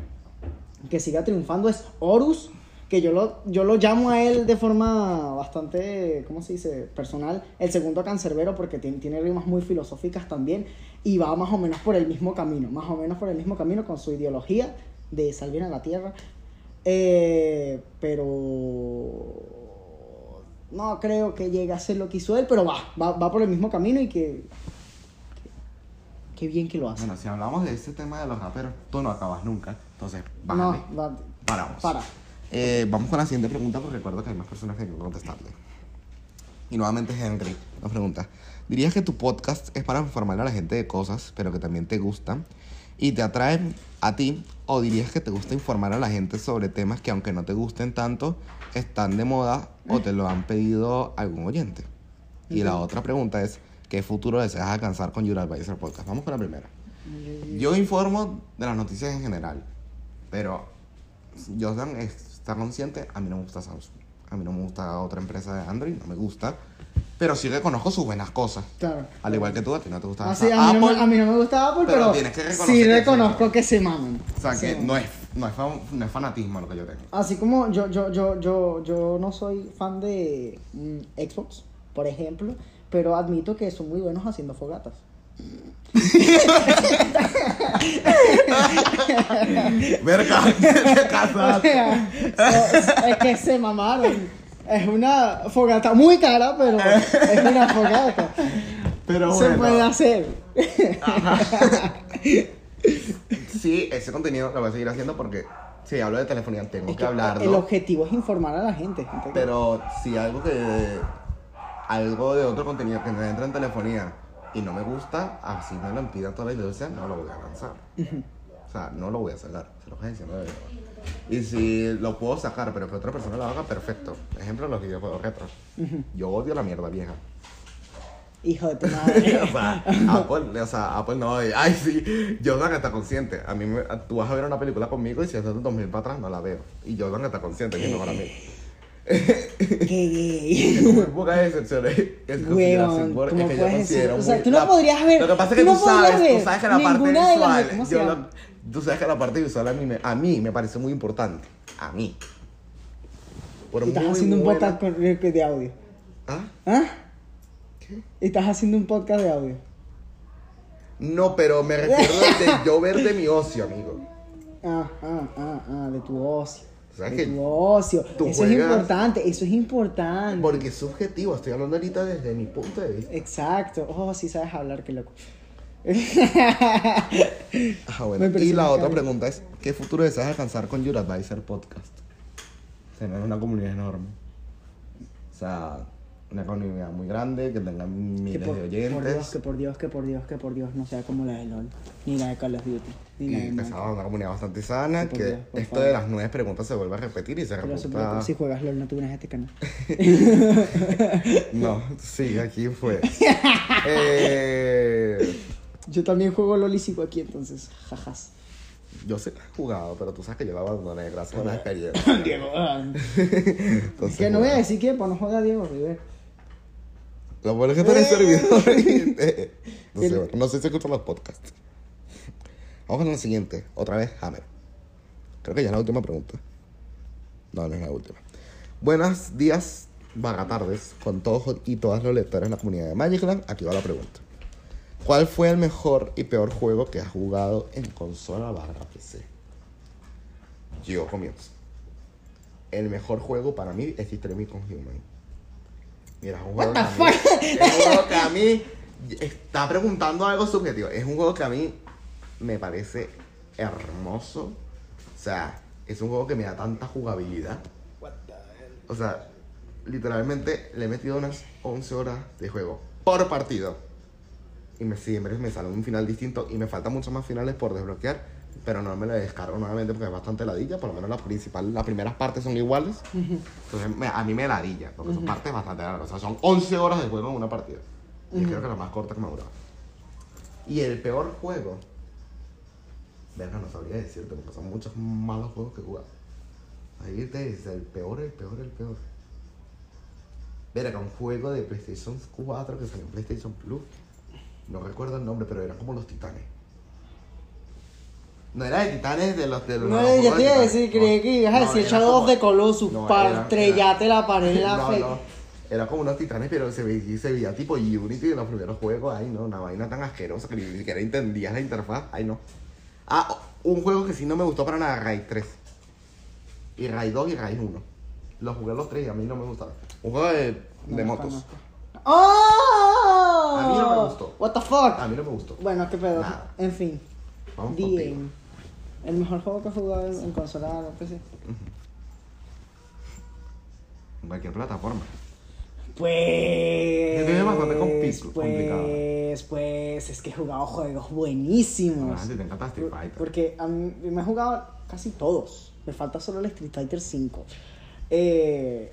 Speaker 2: que siga triunfando, es Horus, que yo lo, yo lo llamo a él de forma bastante, ¿cómo se dice?, personal, el segundo cancerbero, porque tiene, tiene rimas muy filosóficas también y va más o menos por el mismo camino, más o menos por el mismo camino con su ideología de salvar a la tierra. Eh, pero no creo que llegue a ser lo que hizo él, pero va, va, va por el mismo camino y que, que, bien que lo hace.
Speaker 1: Bueno, si hablamos de este tema de los raperos, tú no acabas nunca. Entonces,
Speaker 2: no,
Speaker 1: bájale.
Speaker 2: va-
Speaker 1: Paramos.
Speaker 2: para.
Speaker 1: Eh, vamos con la siguiente pregunta porque recuerdo que hay más personas que quieren contestarle. Y nuevamente Henry nos pregunta, ¿dirías que tu podcast es para informar a la gente de cosas, pero que también te gustan y te atraen a ti? ¿O dirías que te gusta informar a la gente sobre temas que aunque no te gusten tanto, están de moda o te lo han pedido algún oyente? Y la otra pregunta es, ¿qué futuro deseas alcanzar con Your Advisor Podcast? Vamos con la primera. Yo informo de las noticias en general, pero Jordan está consciente, a mí no me gusta Samsung, a mí no me gusta otra empresa de Android, no me gusta, pero sí reconozco sus buenas cosas.
Speaker 2: Claro.
Speaker 1: Al igual que tú, a ti no te gusta
Speaker 2: Ah, a, mí no me, a mí no me gusta Apple,
Speaker 1: pero
Speaker 2: pero,
Speaker 1: tienes que reconocer
Speaker 2: sí
Speaker 1: que
Speaker 2: reconozco que se maman.
Speaker 1: O sea,
Speaker 2: Se
Speaker 1: que no es, no, es fan- no es fanatismo lo que yo tengo.
Speaker 2: Así como yo, yo, yo, yo, yo no soy fan de mm, Xbox, por ejemplo, pero admito que son muy buenos haciendo fogatas.
Speaker 1: Verga, te
Speaker 2: O
Speaker 1: casas.
Speaker 2: sea, so- es que se mamaron. Es una fogata muy cara, pero es una fogata.
Speaker 1: Pero
Speaker 2: Se puede hacer.
Speaker 1: sí, ese contenido lo voy a seguir haciendo porque si hablo de telefonía tengo
Speaker 2: Es
Speaker 1: que
Speaker 2: que
Speaker 1: hablarlo.
Speaker 2: el objetivo es informar a la gente.
Speaker 1: Pero si algo que. Algo de otro contenido que me entra en telefonía y no me gusta, así me lo impidan toda la industria, no lo voy a lanzar. O sea, no lo voy a sacar. Se lo voy diciendo de verdad. Y si lo puedo sacar, pero que otra persona lo haga, perfecto. Ejemplo, los videojuegos retro. Yo odio la mierda vieja.
Speaker 2: Hijo de tu madre.
Speaker 1: o sea, Apple, o sea, Apple no. Ay, sí, Jordan está consciente. A mí, me- tú vas a ver una película conmigo y si es de 2000 para atrás, no la veo. Y Jordan está consciente, es mi mejor amigo.
Speaker 2: Qué
Speaker 1: pocas excepciones en consideración
Speaker 2: Weón,
Speaker 1: por-
Speaker 2: ¿cómo
Speaker 1: es que yo
Speaker 2: puedes
Speaker 1: considero
Speaker 2: decir? O sea, tú no podrías ver-
Speaker 1: Lo que pasa es
Speaker 2: tú
Speaker 1: que
Speaker 2: no
Speaker 1: tú sabes, tú sabes que la parte
Speaker 2: ninguna de las-
Speaker 1: visual,
Speaker 2: ¿cómo se
Speaker 1: tú sabes que la parte visual a mí, me, a mí me parece muy importante. A mí. Por
Speaker 2: estás haciendo un podcast con- de audio.
Speaker 1: ¿Ah?
Speaker 2: ¿Ah?
Speaker 1: ¿Qué?
Speaker 2: Estás haciendo un podcast de audio.
Speaker 1: No, pero me refiero de yo ver de mi ocio, amigo.
Speaker 2: Ah, ah, ah, ah, de tu ocio.
Speaker 1: ¿Sabes
Speaker 2: de
Speaker 1: que
Speaker 2: tu ocio.
Speaker 1: tú
Speaker 2: eso es importante, eso es importante.
Speaker 1: Porque es subjetivo, estoy hablando ahorita desde mi punto de vista.
Speaker 2: Exacto. Oh, sí sabes hablar, qué loco.
Speaker 1: Ah, bueno. Y la otra pregunta es, ¿qué futuro deseas alcanzar con Your Advisor Podcast? Tener una comunidad enorme. O sea, una comunidad muy grande, que tenga
Speaker 2: Que
Speaker 1: miles
Speaker 2: por,
Speaker 1: de
Speaker 2: por Dios,
Speaker 1: oyentes.
Speaker 2: que por Dios, que por Dios, que por Dios, no sea como la de LOL, ni la de Call of Duty, ni la
Speaker 1: Y
Speaker 2: de
Speaker 1: que sea una comunidad bastante sana, que
Speaker 2: Dios,
Speaker 1: esto
Speaker 2: favor.
Speaker 1: de las nueve preguntas se vuelva a repetir y se
Speaker 2: Pero que si juegas LOL no te unes a este canal.
Speaker 1: No, sí, aquí fue. eh,
Speaker 2: Yo también juego LOL y sigo aquí, entonces, jajas.
Speaker 1: yo sí la he jugado, pero tú sabes que yo la abandoné gracias a una experiencia.
Speaker 2: Diego.
Speaker 1: Entonces,
Speaker 2: que no voy a decir quién, pues no juega Diego River.
Speaker 1: Lo bueno es que tú eres servidor. no, sé,
Speaker 2: El-
Speaker 1: bueno, no sé si escuchan los podcasts. Vamos con la siguiente. Otra vez, Hammer. Creo que ya es la última pregunta. No, no es la última. Buenos días, barra tardes, con todos y todas los lectores de la comunidad de Magicland. Aquí va la pregunta. ¿Cuál fue el mejor y peor juego que has jugado en consola barra PC? Yo comienzo. El mejor juego para mí es History Me con Human. Mira, es un juego, que a mí, es un juego que a mí está preguntando algo subjetivo. Es un juego que a mí me parece hermoso. O sea, es un juego que me da tanta jugabilidad. O sea, literalmente le he metido unas 11 horas de juego por partido. Y me, siempre me sale un final distinto y me faltan muchos más finales por desbloquear. Pero no me lo descargo nuevamente porque es bastante ladilla. Por lo menos la principal, las primeras partes son iguales. Entonces me- a mí me ladilla, porque son partes bastante largas. O sea, son 11 horas de juego en una partida. Y creo que la más corta que me ha durado. Y el peor juego. Verga, no sabría decirte, porque son muchos malos juegos que he jugado. Ahí te dice el peor, el peor, el peor. Verga, un juego de PlayStation 4 que salió en PlayStation Plus. No recuerdo el nombre, pero eran como los titanes. No era de titanes de los de los
Speaker 2: No,
Speaker 1: juegos
Speaker 2: te
Speaker 1: de
Speaker 2: iba a decir, creí que ibas a decir of the Colossus,
Speaker 1: no,
Speaker 2: para estrellate la pared en la fe.
Speaker 1: Era como unos titanes, pero se veía, se veía tipo Unity de los primeros juegos. Ay, no, una vaina tan asquerosa que ni siquiera entendías la interfaz. Ay, no. Ah, un juego que sí no me gustó para nada, Raid 3. Y Raid 2 y Raid 1. Los jugué los tres y a mí no me gustaron. Un juego de, de
Speaker 2: No
Speaker 1: motos.
Speaker 2: ¡Oh!
Speaker 1: A mí no me gustó.
Speaker 2: What the fuck?
Speaker 1: A mí no me gustó.
Speaker 2: Bueno, qué pedo.
Speaker 1: Nada.
Speaker 2: En fin.
Speaker 1: Vamos.
Speaker 2: El mejor juego que he jugado en, en consola o PC.
Speaker 1: En cualquier plataforma.
Speaker 2: Pues.
Speaker 1: Es bastante compli- complicado.
Speaker 2: Pues, pues, es que he jugado juegos buenísimos.
Speaker 1: Ah, te encanta Street Fighter.
Speaker 2: Porque a mí me he jugado casi todos. Me falta solo el Street Fighter 5. Eh,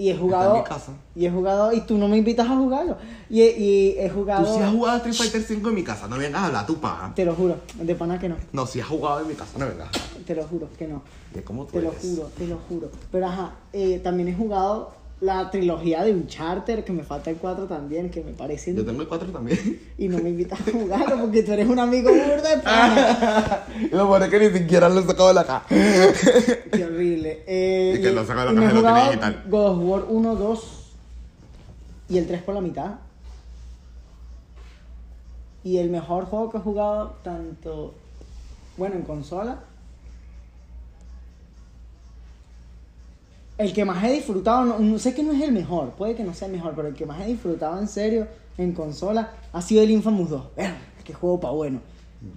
Speaker 2: y he jugado.
Speaker 1: mi casa.
Speaker 2: Y he jugado. Y tú no me invitas a jugarlo. Y he, y he jugado.
Speaker 1: Tú sí has jugado Street Fighter 5 en mi casa, no vengas a hablar tu paja.
Speaker 2: Te lo juro. De pana que no.
Speaker 1: No, si has jugado en mi casa, no vengas.
Speaker 2: Te lo juro que no.
Speaker 1: ¿De cómo tú
Speaker 2: Te lo juro, te lo juro. Pero ajá, eh, también he jugado la trilogía de Uncharted, que me falta el 4 también, que me parece.
Speaker 1: Yo tengo el 4 también.
Speaker 2: Y no me invitas a jugarlo porque tú eres un amigo burda de pana.
Speaker 1: y lo bueno es que ni siquiera lo he sacado de la caja.
Speaker 2: Qué horrible. Eh,
Speaker 1: Y que lo saca de la
Speaker 2: he
Speaker 1: caja y lo
Speaker 2: jugado
Speaker 1: digital.
Speaker 2: God of War 1, 2 y el 3 por la mitad. Y el mejor juego que he jugado, tanto, bueno, en consola. El que más he disfrutado, no, no- sé que no es el mejor, puede que no sea el mejor, pero el que más he disfrutado en serio en consola ha sido el Infamous 2. Verga, qué juego pa' bueno.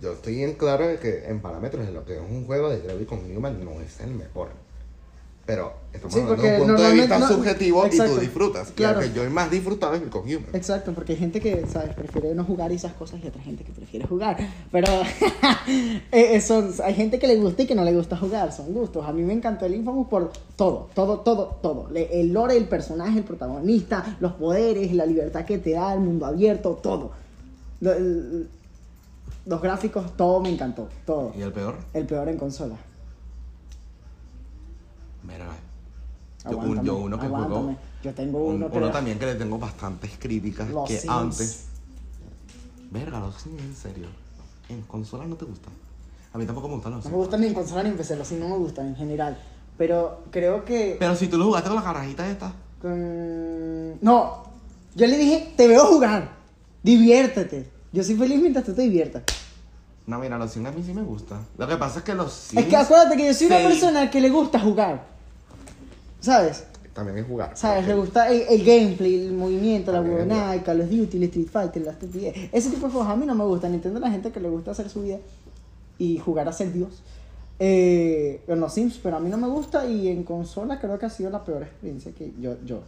Speaker 1: Yo estoy en claro de que en parámetros de lo que es un juego de Gravity Human no es el mejor. Pero estamos
Speaker 2: Sí,
Speaker 1: hablando de un punto de vista
Speaker 2: no-
Speaker 1: subjetivo y
Speaker 2: exacto,
Speaker 1: tú disfrutas.
Speaker 2: claro.
Speaker 1: Y que yo he más disfrutado es el con Human.
Speaker 2: Exacto, porque hay gente que, ¿sabes? Prefiere no jugar esas cosas y otra gente que prefiere jugar. Pero eh, eso, hay gente que le gusta y que no le gusta jugar, son gustos. A mí me encantó el Infamous por todo, todo, todo, todo. El lore, el personaje, el protagonista, los poderes, la libertad que te da, el mundo abierto, todo. Los gráficos, todo me encantó, todo.
Speaker 1: ¿Y el peor?
Speaker 2: El peor en consola.
Speaker 1: Mira, yo, un- yo uno que jugó.
Speaker 2: Yo tengo
Speaker 1: un-
Speaker 2: uno,
Speaker 1: uno, también que le tengo bastantes críticas
Speaker 2: Los
Speaker 1: que
Speaker 2: Sims.
Speaker 1: antes. Verga, los Sims, en serio. En consola no te gustan. A mí tampoco me gustan los
Speaker 2: No
Speaker 1: Sims.
Speaker 2: me gustan ni en consola ni en PC, los sí no me gustan en general. Pero creo que...
Speaker 1: Pero si tú lo jugaste con las carajitas estas.
Speaker 2: Con- No, yo le dije, te veo jugar, diviértete. Yo soy feliz mientras tú te diviertas.
Speaker 1: No, mira, los Sims a mí sí me gustan. Lo que pasa es que los Sims.
Speaker 2: Es que acuérdate que yo soy una persona que le gusta jugar. ¿Sabes?
Speaker 1: También es jugar.
Speaker 2: ¿Sabes? Le gusta el, el gameplay, el movimiento, la
Speaker 1: También es
Speaker 2: huevonada, el Call of Duty, el Street Fighter, la estupidez. Ese tipo de juegos a mí no me gustan. Entiendo a la gente que le gusta hacer su vida y jugar a ser Dios. Eh, en los Sims, pero a mí no me gusta y en consola creo que ha sido la peor experiencia que yo... yo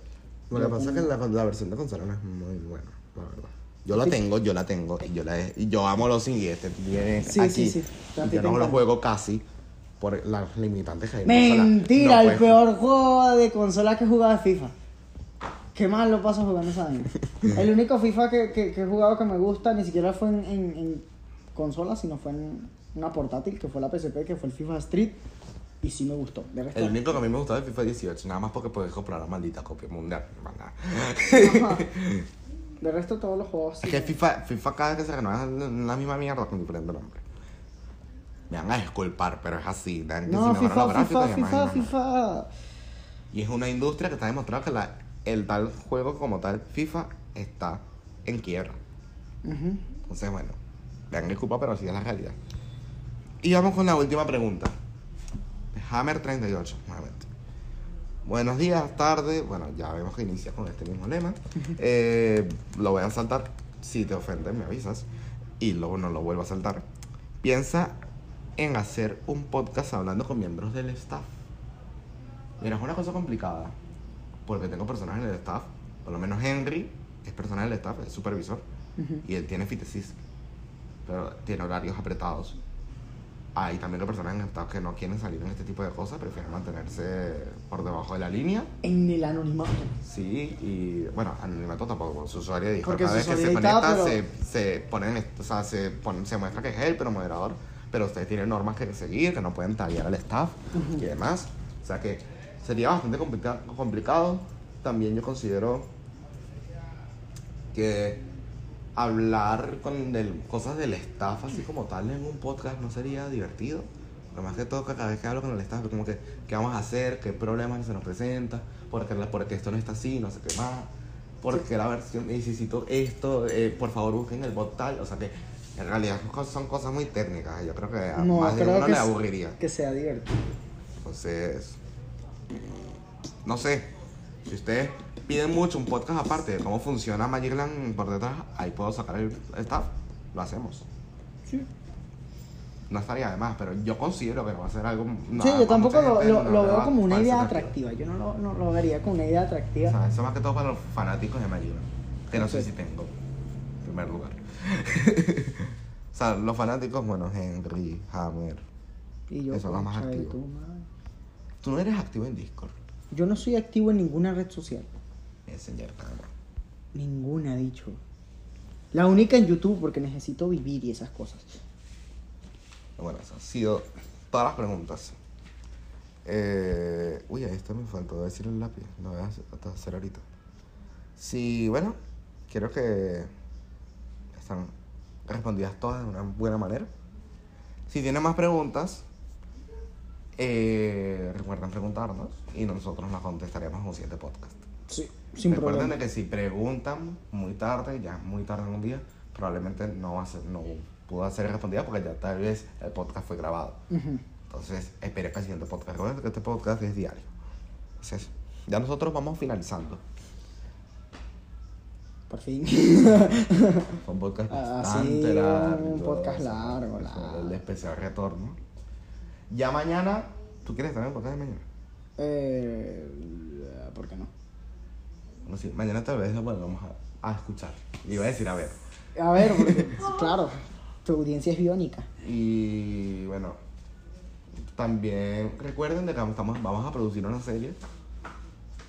Speaker 1: Lo que pasa es que la, la versión de consola no es muy buena, la verdad. Yo la tengo, yo la tengo, y yo la yo amo los Sims y este tiene
Speaker 2: Sí,
Speaker 1: aquí.
Speaker 2: sí, sí.
Speaker 1: Yo no lo juego casi por las limitantes que hay.
Speaker 2: Mentira,
Speaker 1: No,
Speaker 2: el peor juego de consola que he jugado es FIFA. Qué mal lo paso jugando esa vaina. El único FIFA que, que- que he jugado que me gusta ni siquiera fue en, en- en consola, sino fue en una portátil, que fue la PSP, que fue el FIFA Street. Y sí me gustó. De resto,
Speaker 1: El único que a mí me gustaba es FIFA 18, nada más porque puedes comprar la maldita copia mundial.
Speaker 2: Ajá. de resto todos los juegos sí.
Speaker 1: Es que FIFA, FIFA cada vez que se renueva es la misma mierda con diferente nombre. Me van a disculpar, pero es así. Dan que
Speaker 2: No,
Speaker 1: si mejoran los
Speaker 2: FIFA, FIFA,
Speaker 1: y
Speaker 2: FIFA. FIFA.
Speaker 1: Es una industria que está demostrado que la, el tal juego como tal, FIFA, está en quiebra. Entonces, bueno, vean disculpa, pero así es la realidad. Y vamos con la última pregunta. Hammer 38, nuevamente. Buenos días, tarde. Bueno, ya vemos que inicia con este mismo lema. Eh, lo voy a saltar. Si te ofende, me avisas. Y luego no lo vuelvo a saltar. Piensa en hacer un podcast hablando con miembros del staff. Mira, es una cosa complicada. Porque tengo personas en el staff. Por lo menos Henry es personal del staff, es supervisor.
Speaker 2: Ujú.
Speaker 1: Y él tiene fitesis. Pero tiene horarios apretados. hay también personas en estados que no quieren salir en este tipo de cosas, prefieren mantenerse por debajo de la línea.
Speaker 2: En el anonimato.
Speaker 1: Sí, y bueno, anonimato tampoco, su usuario.
Speaker 2: Porque
Speaker 1: Cada vez que se conecta
Speaker 2: está,
Speaker 1: se, se ponen, o sea, se, se muestra que es él, pero moderador. Pero ustedes tienen normas que seguir, que no pueden taguear al staff y demás. O sea que sería bastante complica- complicado. También yo considero que hablar con del- cosas del staff así como tal en un podcast no sería divertido. Lo más que todo cada vez que hablo con el staff como que qué vamos a hacer, qué problemas se nos presenta, porque, porque esto no está así, no sé qué más, porque la versión necesito esto, eh, por favor busquen el bot tal, o sea que en realidad son cosas- muy técnicas, yo creo que a
Speaker 2: No,
Speaker 1: más de uno le aburriría.
Speaker 2: Que sea divertido.
Speaker 1: Entonces, no sé, si ustedes piden mucho un podcast aparte de cómo funciona Magicland por detrás, ahí puedo sacar el staff, lo hacemos.
Speaker 2: Sí.
Speaker 1: No estaría de más, pero yo considero que no va a ser algo... no,
Speaker 2: sí, yo tampoco lo,
Speaker 1: gente
Speaker 2: lo-
Speaker 1: no
Speaker 2: lo
Speaker 1: le
Speaker 2: veo como una idea atractiva. Yo no lo, no lo vería como una idea
Speaker 1: O
Speaker 2: atractiva.
Speaker 1: sea, eso más que todo para los fanáticos de Magicland, que no sé si tengo, en primer lugar. o sea, los fanáticos, bueno, Henry, Hammer.
Speaker 2: Y yo,
Speaker 1: Eso es lo más
Speaker 2: concha de
Speaker 1: activo.
Speaker 2: tu madre.
Speaker 1: Tú no eres activo en Discord,
Speaker 2: Yo no soy activo en ninguna red social.
Speaker 1: Messenger, nada más.
Speaker 2: Ninguna, dicho. La única en YouTube porque necesito vivir y esas cosas.
Speaker 1: Bueno, esas han sido todas las preguntas. Eh, uy, a esto me faltó decir el lápiz. Lo voy a hacer ahorita. Sí, bueno, quiero que están respondidas todas de una buena manera. Si tienen más preguntas, eh, recuerden preguntarnos y nosotros las contestaremos en un siguiente podcast.
Speaker 2: Sí, sin
Speaker 1: Recuerden
Speaker 2: problema.
Speaker 1: de que si preguntan muy tarde, ya muy tarde en un día, probablemente no va a ser, no pudo ser respondida porque ya tal vez el podcast fue grabado.
Speaker 2: Ujú.
Speaker 1: Entonces, esperen que el siguiente podcast. Recuerden que este podcast es diario. Entonces, ya nosotros vamos finalizando.
Speaker 2: Por fin.
Speaker 1: Fue un podcast
Speaker 2: Ah,
Speaker 1: bastante
Speaker 2: sí,
Speaker 1: largo.
Speaker 2: un podcast largo, largo.
Speaker 1: El especial retorno. Ya mañana, ¿tú quieres estar en el podcast de mañana?
Speaker 2: eh, ¿Por qué no?
Speaker 1: No, sí, mañana tal vez lo volvamos a, a escuchar. Iba a decir, a ver.
Speaker 2: A ver, porque, claro, tu audiencia es biónica.
Speaker 1: Y bueno, también recuerden de que estamos, vamos a producir una serie.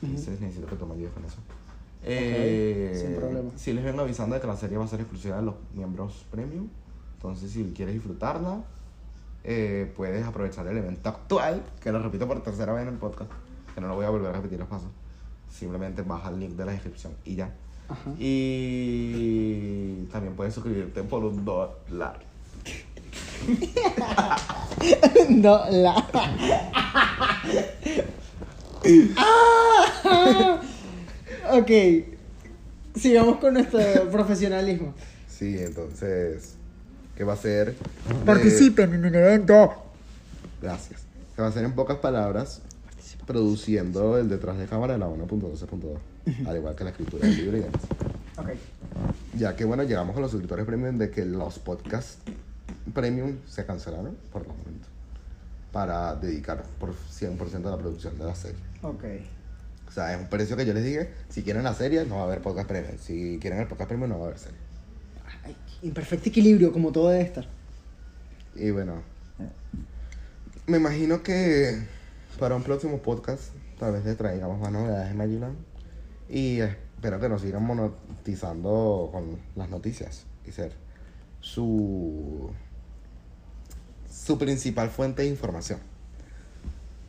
Speaker 1: Entonces necesito que tú me ayudes con eso. Eh,
Speaker 2: sin problema.
Speaker 1: Si les vengo avisando de que la serie va a ser exclusiva de los miembros premium. Entonces, si quieres disfrutarla, eh, puedes aprovechar el evento actual, que lo repito por tercera vez en el podcast, que no lo voy a volver a repetir los pasos. Simplemente baja el link de la descripción y ya.
Speaker 2: Ajá.
Speaker 1: Y también puedes suscribirte por un dólar.
Speaker 2: no, la. Ah. Ok. Sigamos con nuestro profesionalismo.
Speaker 1: Sí, entonces, ¿qué va a ser?
Speaker 2: Participen en un evento.
Speaker 1: Gracias. Se va a hacer en pocas palabras, produciendo el detrás de cámara de la 1.12.2, al igual que la escritura del libro y demás.
Speaker 2: Ok.
Speaker 1: Ya que bueno, llegamos a los suscriptores premium de que los podcasts premium se cancelaron por el momento para dedicar por 100% a la producción de la serie.
Speaker 2: Ok.
Speaker 1: O sea, es un precio que yo les dije, si quieren la serie no va a haber podcast premium, si quieren el podcast premium no va a haber serie.
Speaker 2: Ay, Imperfecto equilibrio, como todo debe estar.
Speaker 1: Y bueno, me imagino que para un próximo podcast tal vez les traigamos más novedades de Magiland. Y espero que nos sigan monetizando con las noticias y ser su, su principal fuente de información.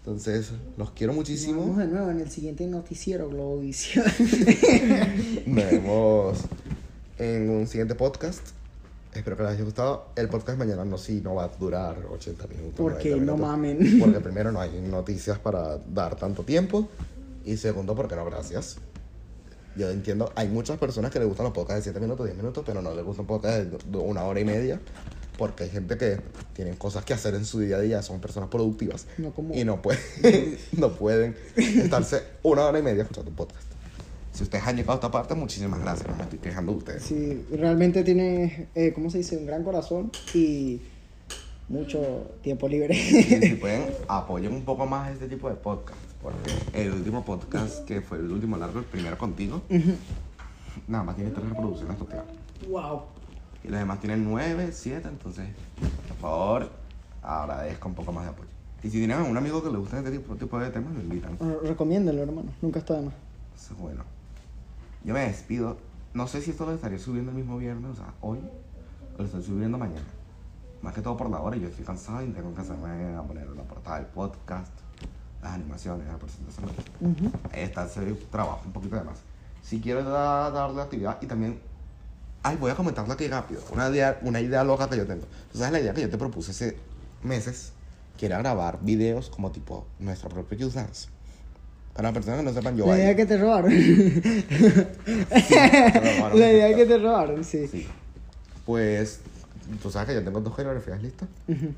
Speaker 1: Entonces, los quiero
Speaker 2: Nos
Speaker 1: muchísimo.
Speaker 2: vemos de nuevo en el siguiente noticiero Globovisión.
Speaker 1: Nos vemos en un siguiente podcast. Espero que les haya gustado. El podcast mañana no, sí, no va a durar 80 minutos.
Speaker 2: Porque
Speaker 1: 90
Speaker 2: no
Speaker 1: minutos.
Speaker 2: mamen.
Speaker 1: Porque primero no hay noticias para dar tanto tiempo. Y segundo, porque no, gracias. Yo entiendo, hay muchas personas que les gustan los podcasts de 7 minutos, 10 minutos, pero no les gustan podcasts de una hora y media. Porque hay gente que tienen cosas que hacer en su día a día, son personas productivas.
Speaker 2: No como-
Speaker 1: Y no pueden, no pueden estarse una hora y media escuchando un podcast. Si ustedes han llegado a esta parte, muchísimas gracias. No me estoy quejando de ustedes.
Speaker 2: Sí, realmente tiene, eh, ¿cómo se dice? Un gran corazón y mucho tiempo libre.
Speaker 1: Y si pueden, apoyen un poco más este tipo de podcast. Porque el último podcast, que fue el último largo, el primero contigo, nada más tiene tres reproducciones total.
Speaker 2: wow.
Speaker 1: Y los demás tienen nueve, siete, entonces, por favor, agradezco un poco más de apoyo. Y si tienen a un amigo que le gusta este tipo, tipo de temas, lo invitan.
Speaker 2: Re- Recomiéndalo, hermano. Nunca está de más.
Speaker 1: Eso es bueno. Yo me despido. No sé si esto lo estaré subiendo el mismo viernes, o sea, hoy, o lo estoy subiendo mañana. Más que todo por la hora, yo estoy cansado y tengo que hacerme a poner la portada del podcast, las animaciones, la presentación. Ahí está ese trabajo, un poquito de más. Si quiero da- darle actividad y también. Ay, voy a comentarlo aquí rápido. Una idea, una idea loca que yo tengo. ¿Tú sabes la idea que yo te propuse hace meses? Que era grabar videos como tipo nuestro propio Just Dance. Para las personas que no sepan, yo
Speaker 2: La
Speaker 1: bailo.
Speaker 2: idea que te robaron.
Speaker 1: robaron.
Speaker 2: La idea que te robaron, sí.
Speaker 1: Sí. Pues, tú sabes que yo tengo dos coreografías listas.
Speaker 2: Ujú.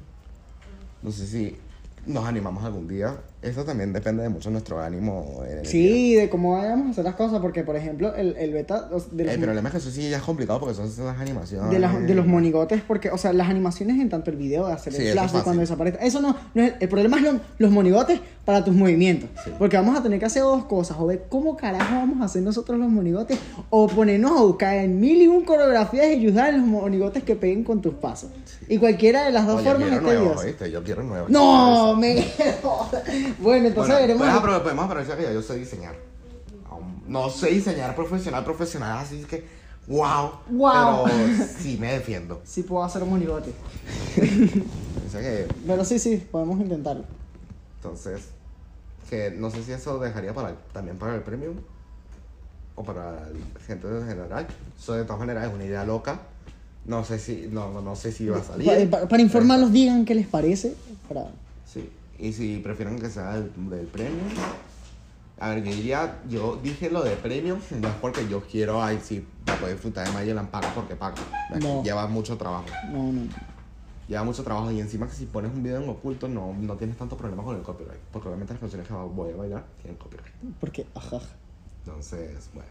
Speaker 1: No sé si nos animamos algún día. Eso también depende de mucho nuestro ánimo.
Speaker 2: Sí, de cómo vayamos a hacer las cosas, porque por ejemplo, el, el beta de los,
Speaker 1: El problema es que eso sí ya es complicado porque son esas animaciones.
Speaker 2: de, las- de los monigotes, porque, o sea, las animaciones en tanto el video de hacer el flash
Speaker 1: es
Speaker 2: cuando desaparece. Eso no, no es, el problema es lo- los monigotes para tus movimientos.
Speaker 1: Sí.
Speaker 2: Porque vamos a tener que hacer dos cosas: o ver cómo carajo vamos a hacer nosotros los monigotes, o ponernos a buscar en mil y un coreografías y ayudar en los monigotes que peguen con tus pasos. Y cualquiera de las dos
Speaker 1: Oye,
Speaker 2: formas es.
Speaker 1: ¿oíste? Yo quiero nuevos.
Speaker 2: No, me Bueno, entonces
Speaker 1: Bueno,
Speaker 2: veremos.
Speaker 1: puedes apro- podemos aprovechar que ya yo sé diseñar. No sé diseñar profesional, profesional, así que wow.
Speaker 2: Guau.
Speaker 1: Pero sí me defiendo.
Speaker 2: Si puedo hacer un monigote.
Speaker 1: O sea que,
Speaker 2: Pero sí, sí, podemos intentarlo.
Speaker 1: entonces, que no sé si eso dejaría para también para el premium o para la gente en general. Eso de todas maneras es una idea loca. No sé si, no, no, sé si va a salir.
Speaker 2: Pa- pa- para informarlos, digan qué les parece. Para...
Speaker 1: Sí, y si prefieren que sea del, del premium. A ver, yo diría, yo dije lo de premium, no es porque yo quiero, ay, sí, para poder disfrutar de Magellan paga porque paga.
Speaker 2: No.
Speaker 1: Lleva mucho trabajo.
Speaker 2: No, no.
Speaker 1: Lleva mucho trabajo y encima que si pones un video en oculto no, no tienes tanto problema con el copyright. Porque obviamente las canciones que voy a bailar tienen copyright.
Speaker 2: Porque, ajá.
Speaker 1: Entonces, bueno.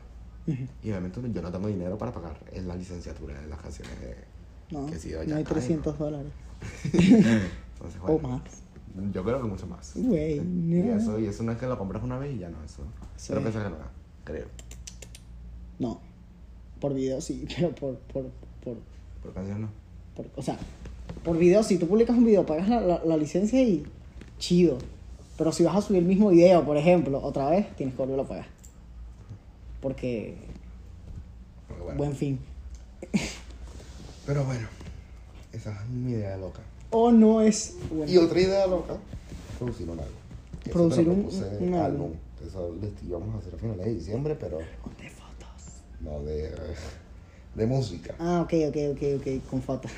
Speaker 1: Y obviamente yo no tengo dinero para pagar es la licenciatura de las canciones de...
Speaker 2: No,
Speaker 1: Que sí,
Speaker 2: no
Speaker 1: ya
Speaker 2: hay
Speaker 1: cae,
Speaker 2: 300 dólares.
Speaker 1: Entonces,
Speaker 2: O
Speaker 1: bueno,
Speaker 2: más.
Speaker 1: Yo creo que mucho más.
Speaker 2: Güey,
Speaker 1: Y
Speaker 2: no.
Speaker 1: eso, y eso no es que lo compras una vez y ya no, eso.
Speaker 2: Sí.
Speaker 1: Creo que eso es creo.
Speaker 2: No. Por video sí, pero por, por, por,
Speaker 1: Por canción no.
Speaker 2: por- O sea, por video, si tú publicas un video, pagas la, la- la licencia y chido. Pero si vas a subir el mismo video, por ejemplo, otra vez, tienes que volverlo a pagar. Porque,
Speaker 1: Porque bueno.
Speaker 2: buen fin.
Speaker 1: Pero bueno, esa es mi idea loca.
Speaker 2: O no es bueno.
Speaker 1: Y otra idea loca, producir un álbum.
Speaker 2: Producir un álbum.
Speaker 1: Eso lo íbamos a hacer a finales de diciembre, pero
Speaker 2: De fotos.
Speaker 1: no de, de música.
Speaker 2: Ah, ok, ok, ok, ok, con fotos.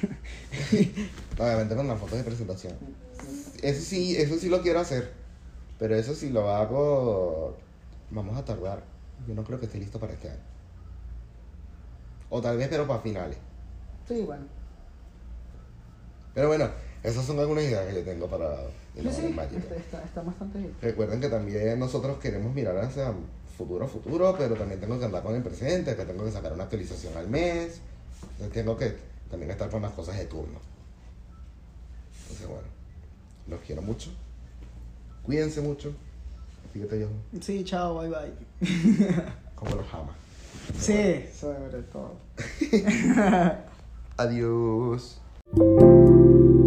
Speaker 1: Obviamente con las fotos de presentación. Eso sí, eso sí lo quiero hacer. Pero eso sí lo hago. Vamos a tardar. Yo no creo que esté listo para este año. O tal vez, pero para finales.
Speaker 2: sí, bueno.
Speaker 1: Pero bueno, esas son algunas ideas que yo tengo para
Speaker 2: Sí,
Speaker 1: Innovar
Speaker 2: sí, está, está, está bastante bien.
Speaker 1: Recuerden que también nosotros queremos mirar hacia futuro, futuro, pero también tengo que andar con el presente, que tengo que sacar una actualización al mes. Entonces tengo que también estar con las cosas de turno. Entonces, bueno, los quiero mucho. Cuídense mucho. Fíjate yo,
Speaker 2: Sí, chao, bye bye.
Speaker 1: como los ama.
Speaker 2: Sí, sobre todo.
Speaker 1: Adiós. Thank you.